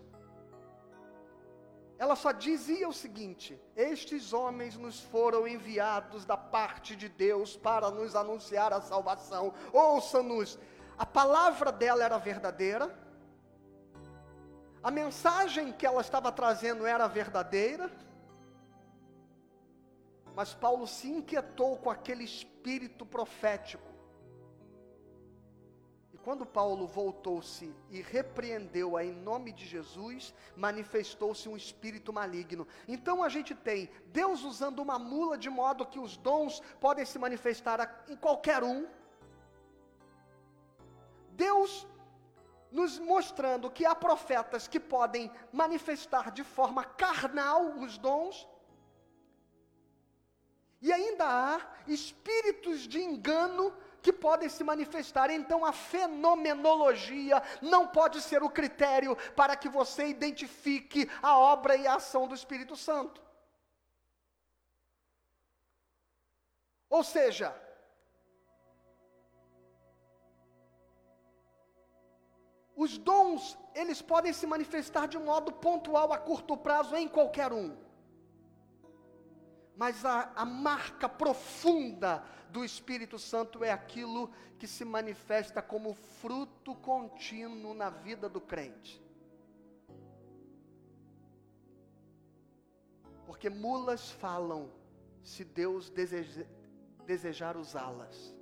[SPEAKER 2] ela só dizia o seguinte: Estes homens nos foram enviados da parte de Deus para nos anunciar a salvação. Ouça-nos. A palavra dela era verdadeira, a mensagem que ela estava trazendo era verdadeira, mas Paulo se inquietou com aquele espírito profético quando Paulo voltou-se e repreendeu-a em nome de Jesus, manifestou-se um espírito maligno. Então a gente tem Deus usando uma mula de modo que os dons podem se manifestar em qualquer um. Deus nos mostrando que há profetas que podem manifestar de forma carnal os dons. E ainda há espíritos de engano que podem se manifestar. Então a fenomenologia não pode ser o critério para que você identifique a obra e a ação do Espírito Santo. Ou seja, os dons, eles podem se manifestar de modo pontual a curto prazo em qualquer um. Mas a, a marca profunda do Espírito Santo é aquilo que se manifesta como fruto contínuo na vida do crente. Porque mulas falam se Deus deseja, desejar usá-las.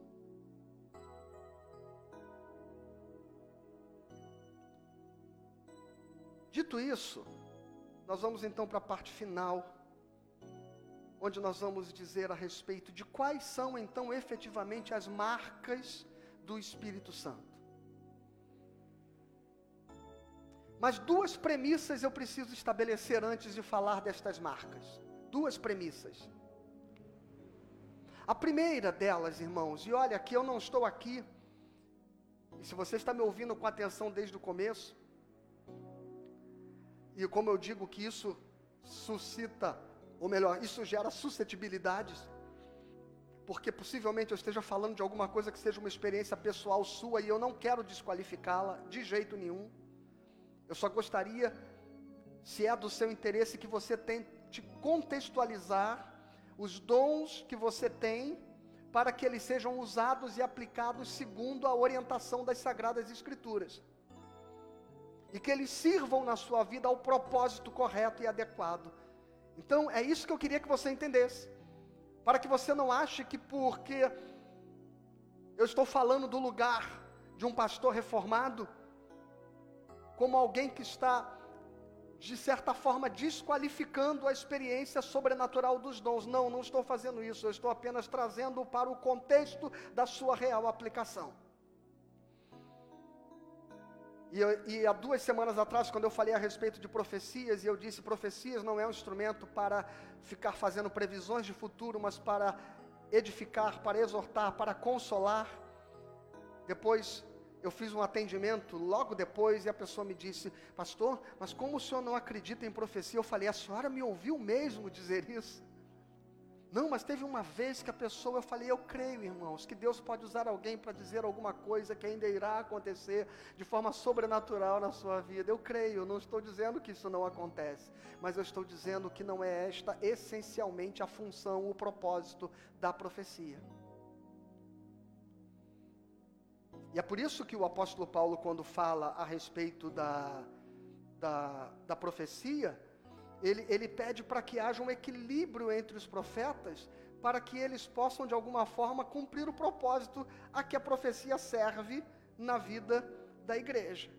[SPEAKER 2] Dito isso, nós vamos então para a parte final, onde nós vamos dizer a respeito de quais são então efetivamente as marcas do Espírito Santo. Mas duas premissas eu preciso estabelecer antes de falar destas marcas. Duas premissas. A primeira delas, irmãos, e olha que eu não estou aqui, e se você está me ouvindo com atenção desde o começo, e como eu digo que isso suscita, ou melhor, isso gera suscetibilidades, porque possivelmente eu esteja falando de alguma coisa que seja uma experiência pessoal sua e eu não quero desqualificá-la de jeito nenhum. Eu só gostaria, se é do seu interesse, que você tente contextualizar os dons que você tem para que eles sejam usados e aplicados segundo a orientação das Sagradas Escrituras. E que eles sirvam na sua vida ao propósito correto e adequado. Então, é isso que eu queria que você entendesse. Para que você não ache que porque eu estou falando do lugar de um pastor reformado, como alguém que está, de certa forma, desqualificando a experiência sobrenatural dos dons. Não, não estou fazendo isso, eu estou apenas trazendo para o contexto da sua real aplicação. E, eu, e, há duas semanas atrás, quando eu falei a respeito de profecias, e eu disse: profecias não é um instrumento para ficar fazendo previsões de futuro, mas para edificar, para exortar, para consolar. Depois eu fiz um atendimento logo depois e a pessoa me disse: Pastor, mas como o senhor não acredita em profecia? Eu falei: A senhora me ouviu mesmo dizer isso? Não, mas teve uma vez que a pessoa, eu falei: Eu creio, irmãos, que Deus pode usar alguém para dizer alguma coisa que ainda irá acontecer de forma sobrenatural na sua vida. Eu creio, não estou dizendo que isso não acontece, mas eu estou dizendo que não é esta essencialmente a função, o propósito da profecia. E é por isso que o apóstolo Paulo, quando fala a respeito da, da, da profecia, ele, ele pede para que haja um equilíbrio entre os profetas, para que eles possam, de alguma forma, cumprir o propósito a que a profecia serve na vida da igreja.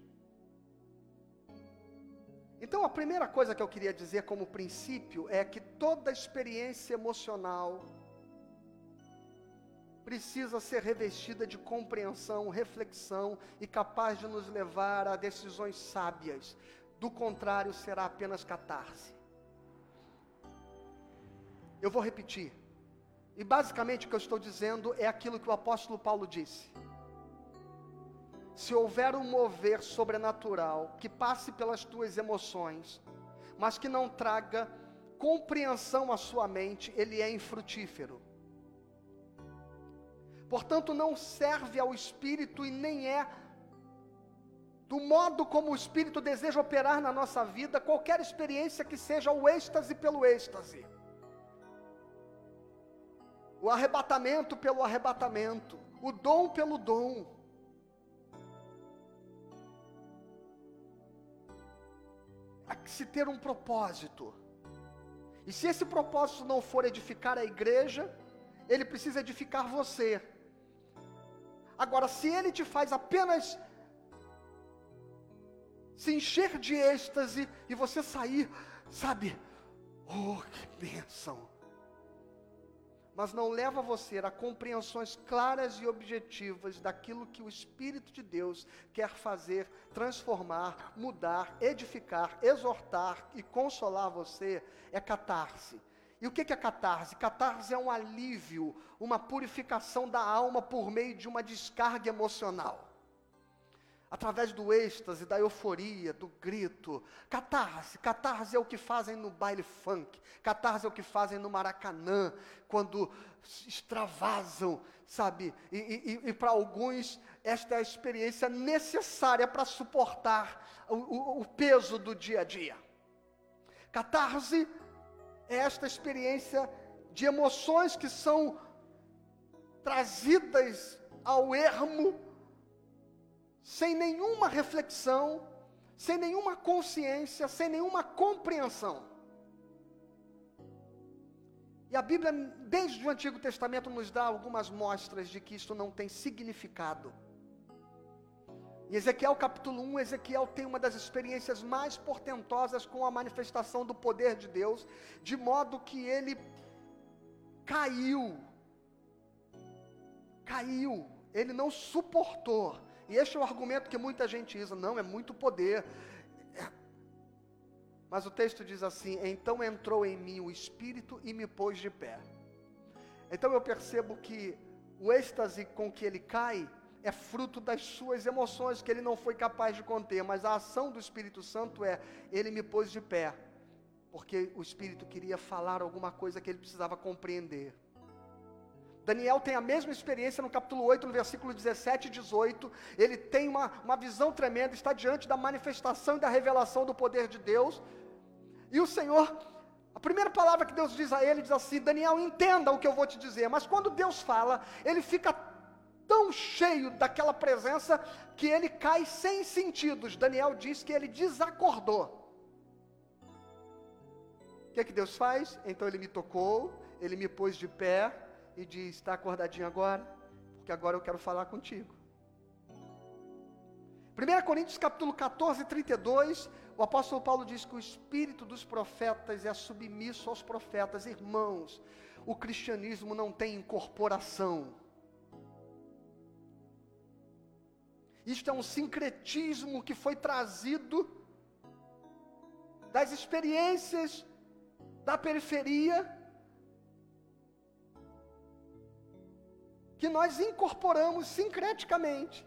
[SPEAKER 2] Então, a primeira coisa que eu queria dizer como princípio é que toda experiência emocional, precisa ser revestida de compreensão, reflexão e capaz de nos levar a decisões sábias. Do contrário, será apenas catarse. Eu vou repetir. E basicamente o que eu estou dizendo é aquilo que o apóstolo Paulo disse. Se houver um mover sobrenatural que passe pelas tuas emoções, mas que não traga compreensão à sua mente, ele é infrutífero. Portanto, não serve ao Espírito e nem é do modo como o Espírito deseja operar na nossa vida, qualquer experiência que seja o êxtase pelo êxtase, o arrebatamento pelo arrebatamento, o dom pelo dom. Há que se ter um propósito. E se esse propósito não for edificar a igreja, ele precisa edificar você. Agora, se ele te faz apenas se encher de êxtase e você sair, sabe, oh, que bênção. Mas não leva você a compreensões claras e objetivas daquilo que o Espírito de Deus quer fazer, transformar, mudar, edificar, exortar e consolar você, é catarse e o que é catarse? Catarse é um alívio, uma purificação da alma por meio de uma descarga emocional. Através do êxtase, da euforia, do grito. Catarse, catarse é o que fazem no baile funk, catarse é o que fazem no Maracanã, quando extravasam, sabe? E, e, e para alguns, esta é a experiência necessária para suportar o, o, o peso do dia a dia. Catarse é esta experiência de emoções que são trazidas ao ermo sem nenhuma reflexão, sem nenhuma consciência, sem nenhuma compreensão. E a Bíblia, desde o Antigo Testamento, nos dá algumas mostras de que isso não tem significado. Em Ezequiel capítulo 1, Ezequiel tem uma das experiências mais portentosas com a manifestação do poder de Deus, de modo que ele caiu. Caiu, ele não suportou e este é o argumento que muita gente usa: não, é muito poder. É. Mas o texto diz assim: então entrou em mim o Espírito e me pôs de pé. Então eu percebo que o êxtase com que ele cai é fruto das suas emoções que ele não foi capaz de conter, mas a ação do Espírito Santo é: ele me pôs de pé, porque o Espírito queria falar alguma coisa que ele precisava compreender. Daniel tem a mesma experiência no capítulo 8, no versículo 17 e 18. Ele tem uma, uma visão tremenda, está diante da manifestação e da revelação do poder de Deus. E o Senhor, a primeira palavra que Deus diz a ele, diz assim: Daniel, entenda o que eu vou te dizer. Mas quando Deus fala, ele fica tão cheio daquela presença que ele cai sem sentidos. Daniel diz que ele desacordou. O que é que Deus faz? Então ele me tocou, ele me pôs de pé e diz: Está acordadinho agora? Porque agora eu quero falar contigo. 1 Coríntios capítulo 14, 32, o apóstolo Paulo diz que o espírito dos profetas é submisso aos profetas. Irmãos, o cristianismo não tem incorporação. Isto é um sincretismo que foi trazido das experiências da periferia que nós incorporamos sincreticamente.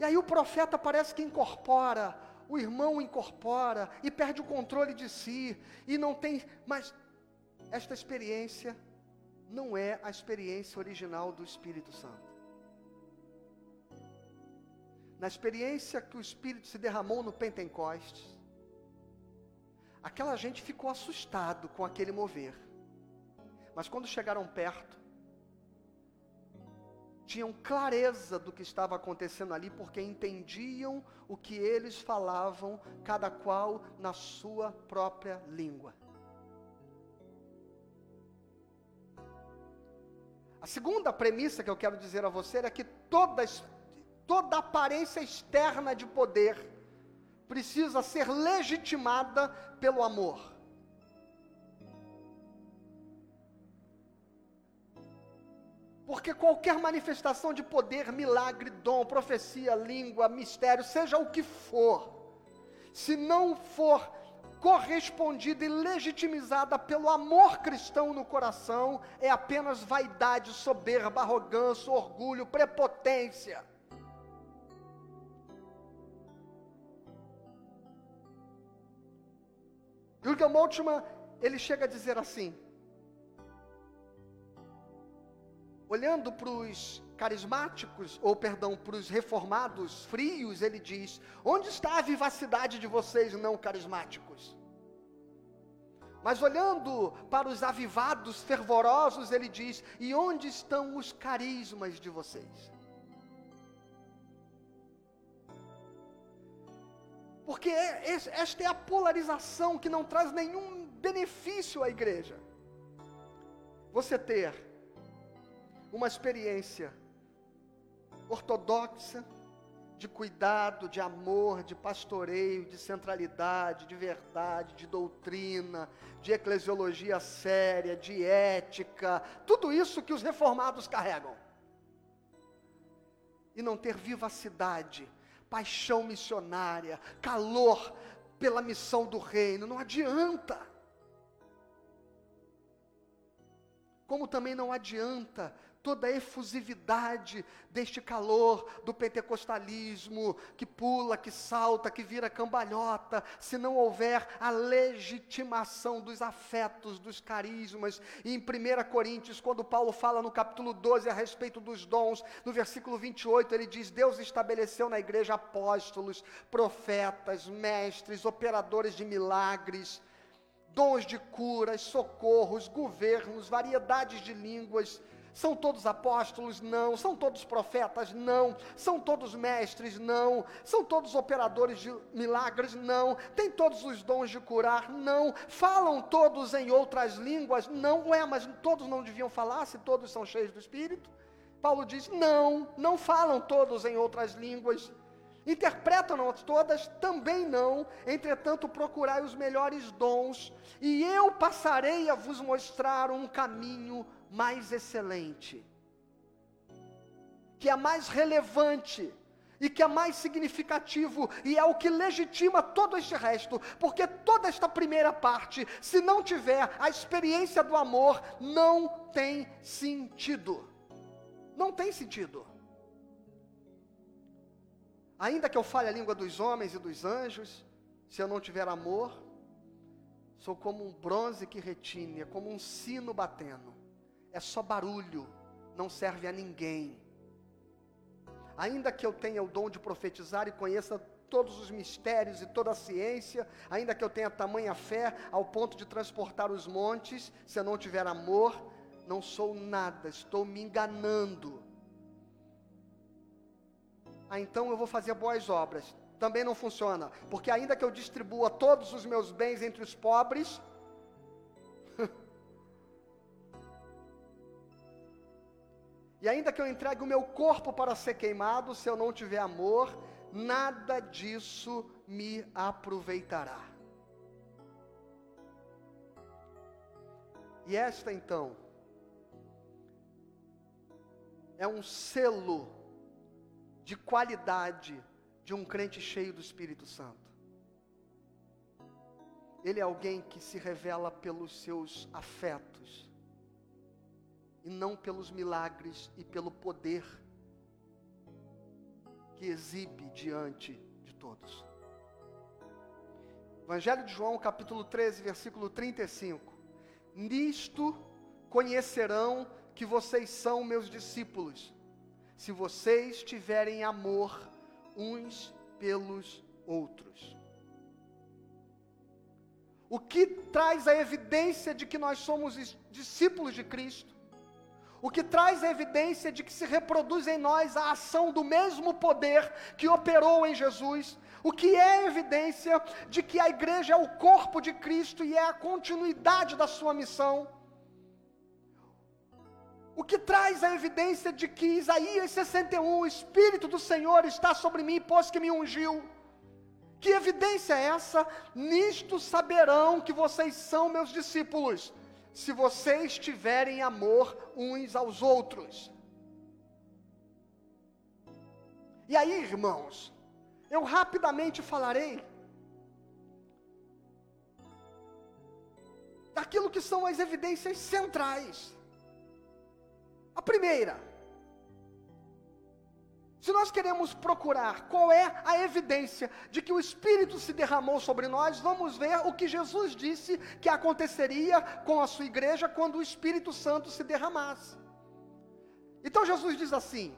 [SPEAKER 2] E aí o profeta parece que incorpora, o irmão incorpora e perde o controle de si e não tem, mas esta experiência não é a experiência original do Espírito Santo. Na experiência que o Espírito se derramou no Pentecostes, aquela gente ficou assustado com aquele mover. Mas quando chegaram perto, tinham clareza do que estava acontecendo ali, porque entendiam o que eles falavam, cada qual na sua própria língua. A segunda premissa que eu quero dizer a você é que toda, toda aparência externa de poder precisa ser legitimada pelo amor. Porque qualquer manifestação de poder, milagre, dom, profecia, língua, mistério, seja o que for, se não for correspondida e legitimizada pelo amor cristão no coração, é apenas vaidade, soberba, arrogância, orgulho, prepotência. Jürgen Moltmann, ele chega a dizer assim: olhando para os carismáticos, ou perdão, para os reformados frios, ele diz: onde está a vivacidade de vocês não carismáticos? Mas olhando para os avivados, fervorosos, ele diz: e onde estão os carismas de vocês? Porque esta é a polarização que não traz nenhum benefício à igreja. Você ter uma experiência ortodoxa de cuidado, de amor, de pastoreio, de centralidade, de verdade, de doutrina, de eclesiologia séria, de ética, tudo isso que os reformados carregam. E não ter vivacidade, paixão missionária, calor pela missão do reino, não adianta. Como também não adianta toda a efusividade deste calor do pentecostalismo, que pula, que salta, que vira cambalhota, se não houver a legitimação dos afetos, dos carismas. E em 1 Coríntios, quando Paulo fala no capítulo 12 a respeito dos dons, no versículo 28, ele diz: Deus estabeleceu na igreja apóstolos, profetas, mestres, operadores de milagres dons de curas, socorros, governos, variedades de línguas, são todos apóstolos? Não. São todos profetas? Não. São todos mestres? Não. São todos operadores de milagres? Não. Tem todos os dons de curar? Não. Falam todos em outras línguas? Não. Ué, mas todos não deviam falar se todos são cheios do Espírito? Paulo diz: não, não falam todos em outras línguas. Interpretam-nas todas? Também não. Entretanto, procurai os melhores dons, e eu passarei a vos mostrar um caminho mais excelente, que é mais relevante e que é mais significativo e é o que legitima todo este resto, porque toda esta primeira parte, se não tiver a experiência do amor, não tem sentido. Não tem sentido. Ainda que eu fale a língua dos homens e dos anjos, se eu não tiver amor, sou como um bronze que retine, é como um sino batendo é só barulho, não serve a ninguém. Ainda que eu tenha o dom de profetizar e conheça todos os mistérios e toda a ciência, ainda que eu tenha tamanha fé ao ponto de transportar os montes, se eu não tiver amor, não sou nada, estou me enganando. Ah, então eu vou fazer boas obras. Também não funciona, porque ainda que eu distribua todos os meus bens entre os pobres, E ainda que eu entregue o meu corpo para ser queimado, se eu não tiver amor, nada disso me aproveitará. E esta então é um selo de qualidade de um crente cheio do Espírito Santo. Ele é alguém que se revela pelos seus afetos e não pelos milagres e pelo poder que exibe diante de todos. Evangelho de João, capítulo 13, versículo 35. Nisto conhecerão que vocês são meus discípulos, se vocês tiverem amor uns pelos outros. O que traz a evidência de que nós somos discípulos de Cristo o que traz a evidência de que se reproduz em nós a ação do mesmo poder que operou em Jesus, o que é evidência de que a igreja é o corpo de Cristo e é a continuidade da sua missão. O que traz a evidência de que Isaías 61, o Espírito do Senhor está sobre mim, pois que me ungiu. Que evidência é essa? Nisto saberão que vocês são meus discípulos se vocês tiverem amor uns aos outros. E aí, irmãos, eu rapidamente falarei daquilo que são as evidências centrais. A primeira, se nós queremos procurar qual é a evidência de que o Espírito se derramou sobre nós, vamos ver o que Jesus disse que aconteceria com a sua igreja quando o Espírito Santo se derramasse. Então Jesus diz assim: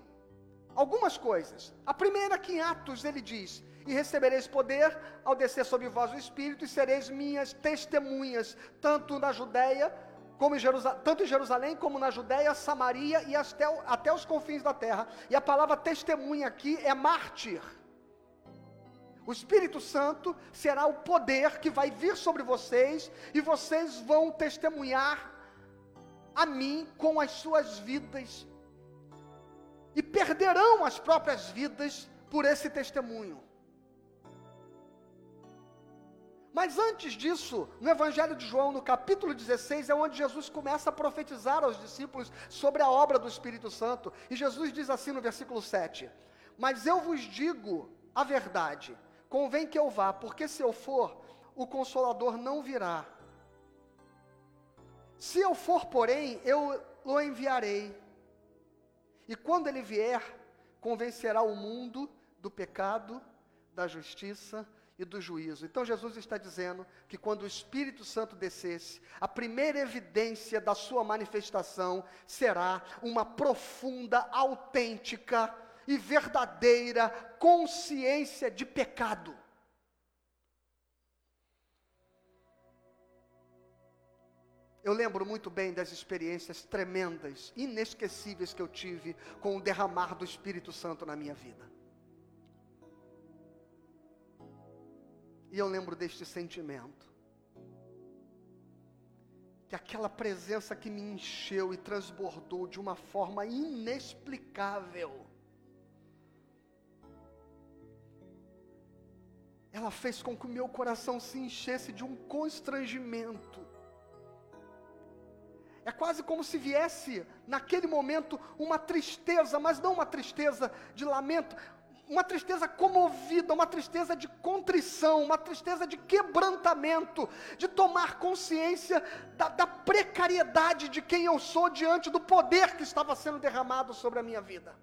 [SPEAKER 2] algumas coisas. A primeira que em Atos ele diz: E recebereis poder ao descer sobre vós o Espírito, e sereis minhas testemunhas, tanto na Judéia como em tanto em Jerusalém como na Judéia, Samaria e até, até os confins da terra. E a palavra testemunha aqui é mártir. O Espírito Santo será o poder que vai vir sobre vocês e vocês vão testemunhar a mim com as suas vidas e perderão as próprias vidas por esse testemunho. Mas antes disso, no Evangelho de João, no capítulo 16, é onde Jesus começa a profetizar aos discípulos sobre a obra do Espírito Santo. E Jesus diz assim no versículo 7: Mas eu vos digo a verdade, convém que eu vá, porque se eu for, o consolador não virá. Se eu for, porém, eu o enviarei. E quando ele vier, convencerá o mundo do pecado, da justiça e do juízo. Então Jesus está dizendo que quando o Espírito Santo descesse, a primeira evidência da sua manifestação será uma profunda, autêntica e verdadeira consciência de pecado. Eu lembro muito bem das experiências tremendas, inesquecíveis que eu tive com o derramar do Espírito Santo na minha vida. E eu lembro deste sentimento. Que aquela presença que me encheu e transbordou de uma forma inexplicável. Ela fez com que o meu coração se enchesse de um constrangimento. É quase como se viesse, naquele momento, uma tristeza, mas não uma tristeza de lamento, uma tristeza comovida, uma tristeza de contrição, uma tristeza de quebrantamento, de tomar consciência da, da, precariedade de quem eu sou diante do poder que estava sendo derramado sobre a minha vida.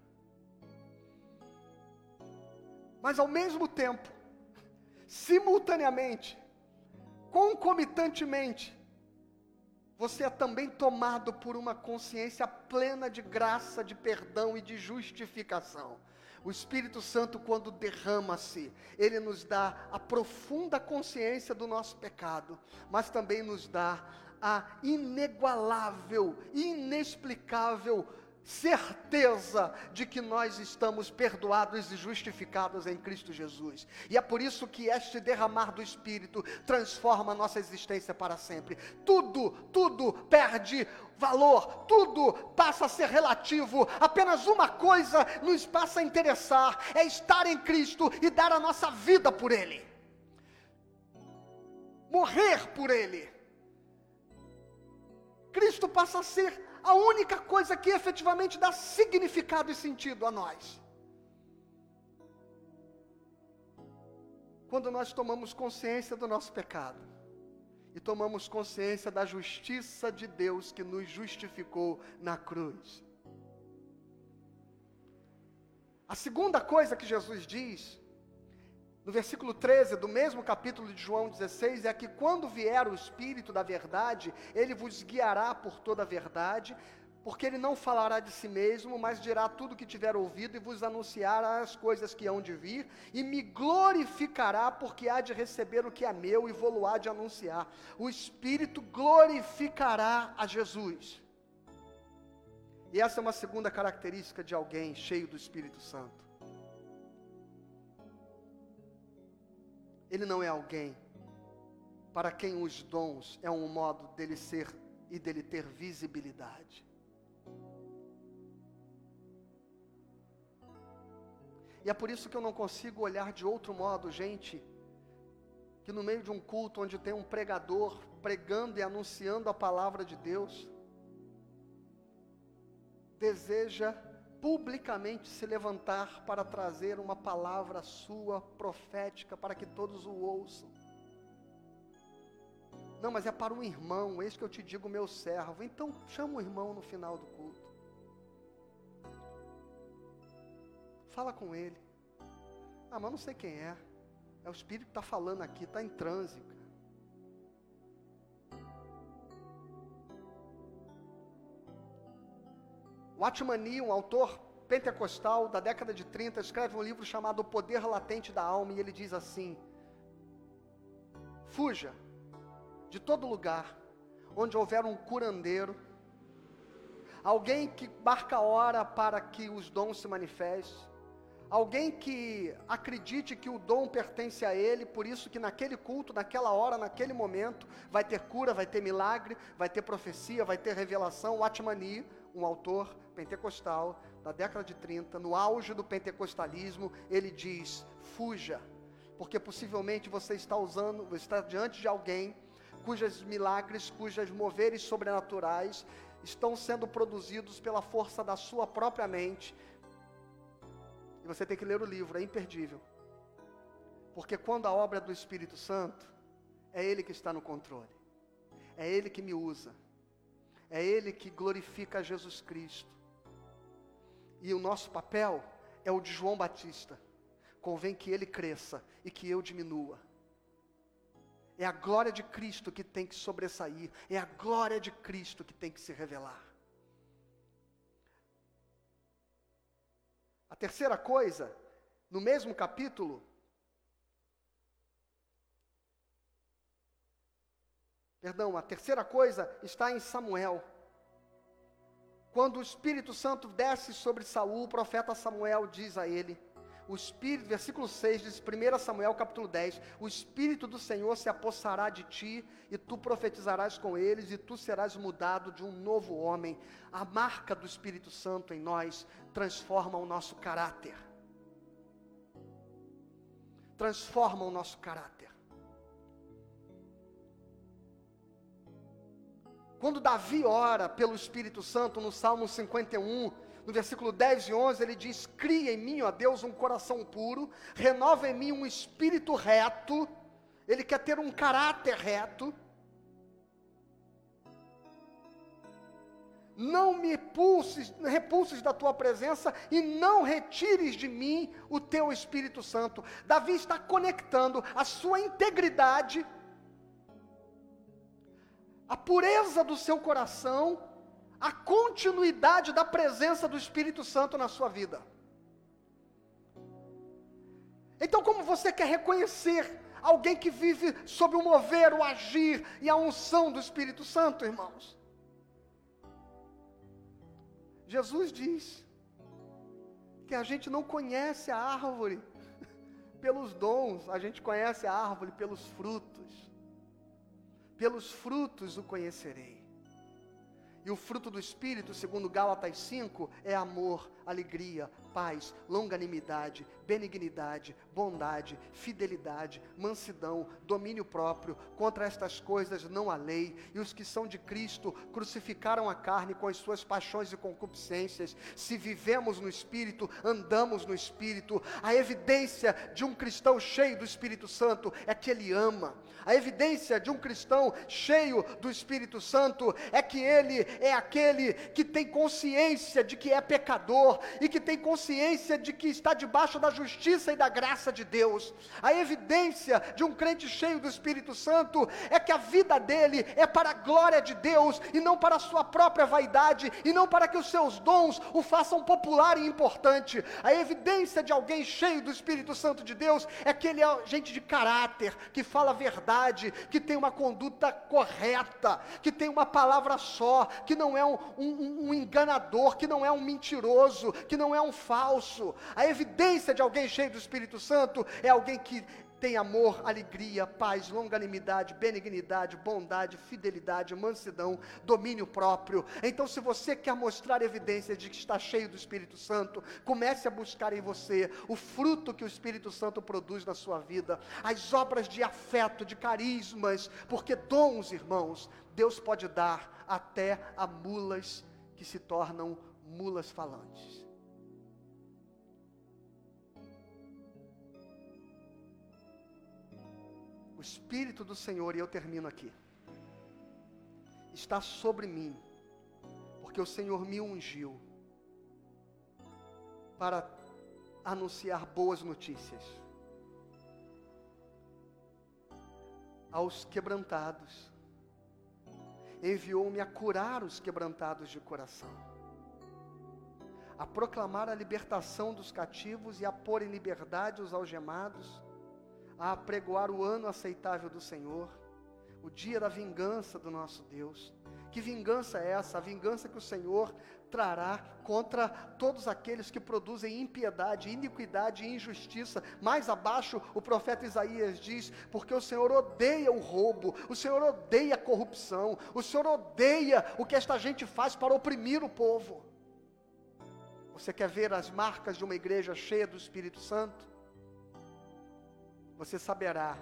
[SPEAKER 2] Mas ao mesmo tempo, simultaneamente, concomitantemente, você é também tomado por uma consciência plena de graça, de perdão e de justificação. O Espírito Santo, quando derrama-se, ele nos dá a profunda consciência do nosso pecado, mas também nos dá a inigualável, inexplicável certeza de que nós estamos perdoados e justificados em Cristo Jesus. E é por isso que este derramar do Espírito transforma a nossa existência para sempre. Tudo, tudo perde valor, tudo passa a ser relativo. Apenas uma coisa nos passa a interessar: é estar em Cristo e dar a nossa vida por Ele. Morrer por Ele. Cristo passa a ser a única coisa que efetivamente dá significado e sentido a nós. Quando nós tomamos consciência do nosso pecado e tomamos consciência da justiça de Deus que nos justificou na cruz. A segunda coisa que Jesus diz no versículo 13 do mesmo capítulo de João 16, é que quando vier o Espírito da verdade, ele vos guiará por toda a verdade, porque ele não falará de si mesmo, mas dirá tudo o que tiver ouvido e vos anunciará as coisas que hão de vir, e me glorificará, porque há de receber o que é meu e vou-lo há de anunciar. O Espírito glorificará a Jesus. E essa é uma segunda característica de alguém cheio do Espírito Santo. Ele não é alguém para quem os dons é um modo dele ser e dele ter visibilidade. E é por isso que eu não consigo olhar de outro modo, gente, que no meio de um culto onde tem um pregador pregando e anunciando a palavra de Deus, deseja publicamente se levantar para trazer uma palavra sua profética para que todos o ouçam. Não, mas é para um irmão, eis que eu te digo, meu servo. Então chama o irmão no final do culto. Fala com ele. Ah, mas não sei quem é. É o Espírito que está falando aqui, está em trânsito. Watchman um autor pentecostal da década de 30, escreve um livro chamado O Poder Latente da Alma, e ele diz assim: Fuja de todo lugar onde houver um curandeiro, alguém que marca a hora para que os dons se manifestem, alguém que acredite que o dom pertence a ele, por isso que naquele culto, naquela hora, naquele momento, vai ter cura, vai ter milagre, vai ter profecia, vai ter revelação. Watmani, um autor pentecostal da década de 30, no auge do pentecostalismo, ele diz: fuja, porque possivelmente você está usando, está diante de alguém cujos milagres, cujos moveres sobrenaturais estão sendo produzidos pela força da sua própria mente. E você tem que ler o livro, é imperdível. Porque quando a obra é do Espírito Santo, é Ele que está no controle, é Ele que me usa, é Ele que glorifica Jesus Cristo. E o nosso papel é o de João Batista. Convém que ele cresça e que eu diminua. É a glória de Cristo que tem que sobressair, é a glória de Cristo que tem que se revelar. A terceira coisa, no mesmo capítulo, Perdão, a terceira coisa está em Samuel. Quando o Espírito Santo desce sobre Saul, o profeta Samuel diz a ele: o Espírito, versículo 6 diz, 1 Samuel capítulo 10, o Espírito do Senhor se apossará de ti, e tu profetizarás com eles, e tu serás mudado de um novo homem. A marca do Espírito Santo em nós transforma o nosso caráter. Transforma o nosso caráter. Quando Davi ora pelo Espírito Santo no Salmo 51, no versículo 10 e 11, ele diz: Cria em mim, ó Deus, um coração puro, renova em mim um espírito reto. Ele quer ter um caráter reto. Não me pulses, repulses da tua presença e não retires de mim o teu Espírito Santo. Davi está conectando a sua integridade, a pureza do seu coração, a continuidade da presença do Espírito Santo na sua vida. Então, como você quer reconhecer alguém que vive sob o mover, o agir e a unção do Espírito Santo, irmãos? Jesus diz que a gente não conhece a árvore pelos dons, a gente conhece a árvore pelos frutos. Pelos frutos o conhecerei. E o fruto do Espírito, segundo Gálatas 5, é amor, alegria, paz, longanimidade, benignidade, bondade, fidelidade, mansidão, domínio próprio. Contra estas coisas não há lei. E os que são de Cristo crucificaram a carne com as suas paixões e concupiscências. Se vivemos no Espírito, andamos no Espírito. A evidência de um cristão cheio do Espírito Santo é que ele ama. A evidência de um cristão cheio do Espírito Santo é que ele é aquele que tem consciência de que é pecador e que tem consciência de que está debaixo da justiça e da graça de Deus. A evidência de um crente cheio do Espírito Santo é que a vida dele é para a glória de Deus e não para a sua própria vaidade e não para que os seus dons o façam popular e importante. A evidência de alguém cheio do Espírito Santo de Deus é que ele é gente de caráter, que fala a verdade, que tem uma conduta correta, que tem uma palavra só, que não é um, um, um enganador, que não é um mentiroso, que não é um falso. A evidência de alguém cheio do Espírito Santo é alguém que tem amor, alegria, paz, longanimidade, benignidade, bondade, fidelidade, mansidão, domínio próprio. Então, se você quer mostrar evidência de que está cheio do Espírito Santo, comece a buscar em você o fruto que o Espírito Santo produz na sua vida, as obras de afeto, de carismas, porque dons, irmãos, Deus pode dar até a mulas que se tornam mulas falantes. O Espírito do Senhor, e eu termino aqui, está sobre mim, porque o Senhor me ungiu para anunciar boas notícias aos quebrantados, enviou-me a curar os quebrantados de coração, a proclamar a libertação dos cativos e a pôr em liberdade os algemados a apregoar o ano aceitável do Senhor, o dia da vingança do nosso Deus. Que vingança é essa? A vingança que o Senhor trará contra todos aqueles que produzem impiedade, iniquidade e injustiça. Mais abaixo, o profeta Isaías diz: Porque o Senhor odeia o roubo, o Senhor odeia a corrupção, o Senhor odeia o que esta gente faz para oprimir o povo. Você quer ver as marcas de uma igreja cheia do Espírito Santo? você saberá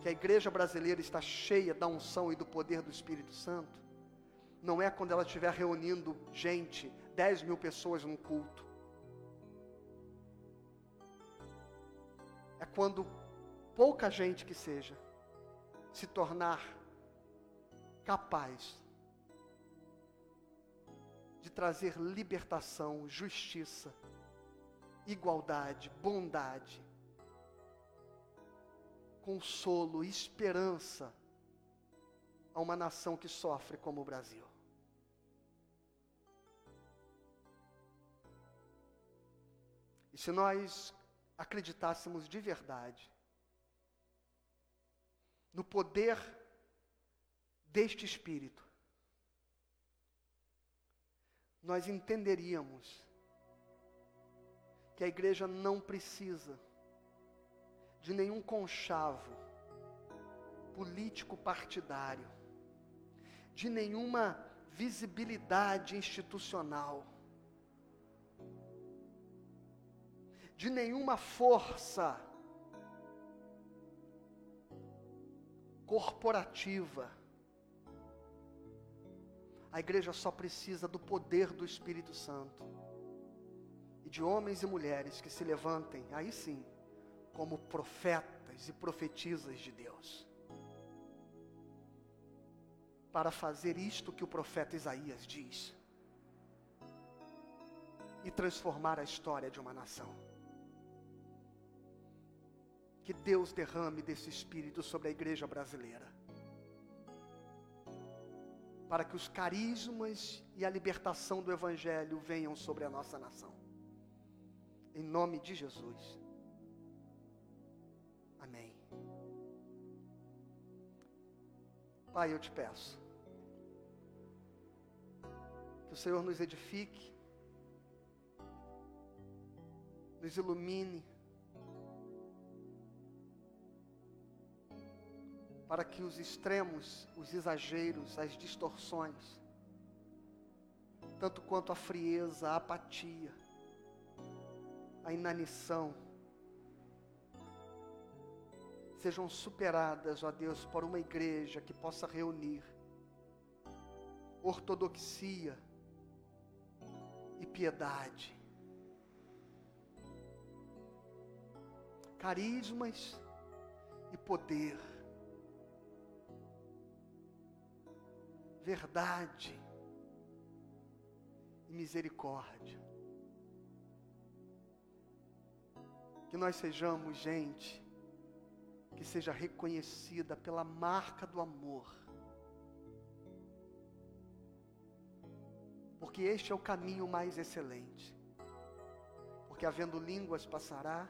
[SPEAKER 2] que a igreja brasileira está cheia da unção e do poder do Espírito Santo, não é quando ela estiver reunindo gente, 10 mil pessoas num culto. É quando pouca gente que seja se tornar capaz de trazer libertação, justiça, igualdade, bondade, consolo, esperança a uma nação que sofre como o Brasil. E se nós acreditássemos de verdade no poder deste Espírito, nós entenderíamos que a igreja não precisa de nenhum conchavo político partidário, de nenhuma visibilidade institucional, de nenhuma força corporativa. A igreja só precisa do poder do Espírito Santo e de homens e mulheres que se levantem, aí sim, como profetas e profetisas de Deus, para fazer isto que o profeta Isaías diz e transformar a história de uma nação. Que Deus derrame desse espírito sobre a igreja brasileira. Para que os carismas e a libertação do Evangelho venham sobre a nossa nação. Em nome de Jesus. Amém. Pai, eu te peço. Que o Senhor nos edifique, nos ilumine, para que os extremos, os exageros, as distorções, tanto quanto a frieza, a apatia, a inanição, sejam superadas, ó Deus, por uma igreja que possa reunir ortodoxia e piedade, carismas e poder verdade e misericórdia. Que nós sejamos gente que seja reconhecida pela marca do amor. Porque este é o caminho mais excelente. Porque havendo línguas passará,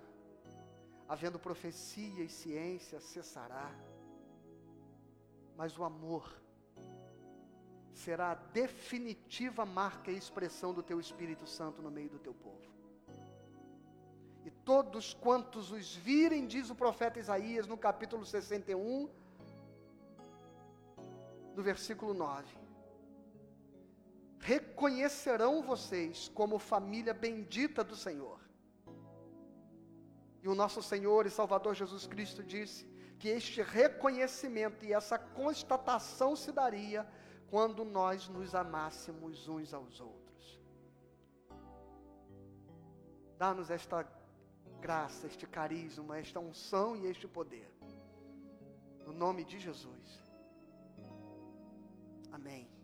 [SPEAKER 2] havendo profecia e ciência cessará, mas o amor será a definitiva marca e expressão do teu Espírito Santo no meio do teu povo. E todos quantos os virem, diz o profeta Isaías no capítulo 61, no versículo 9: Reconhecerão vocês como família bendita do Senhor. E o nosso Senhor e Salvador Jesus Cristo disse que este reconhecimento e essa constatação se daria quando nós nos amássemos uns aos outros. Dá-nos esta graça, este carisma, esta unção e este poder. No nome de Jesus. Amém.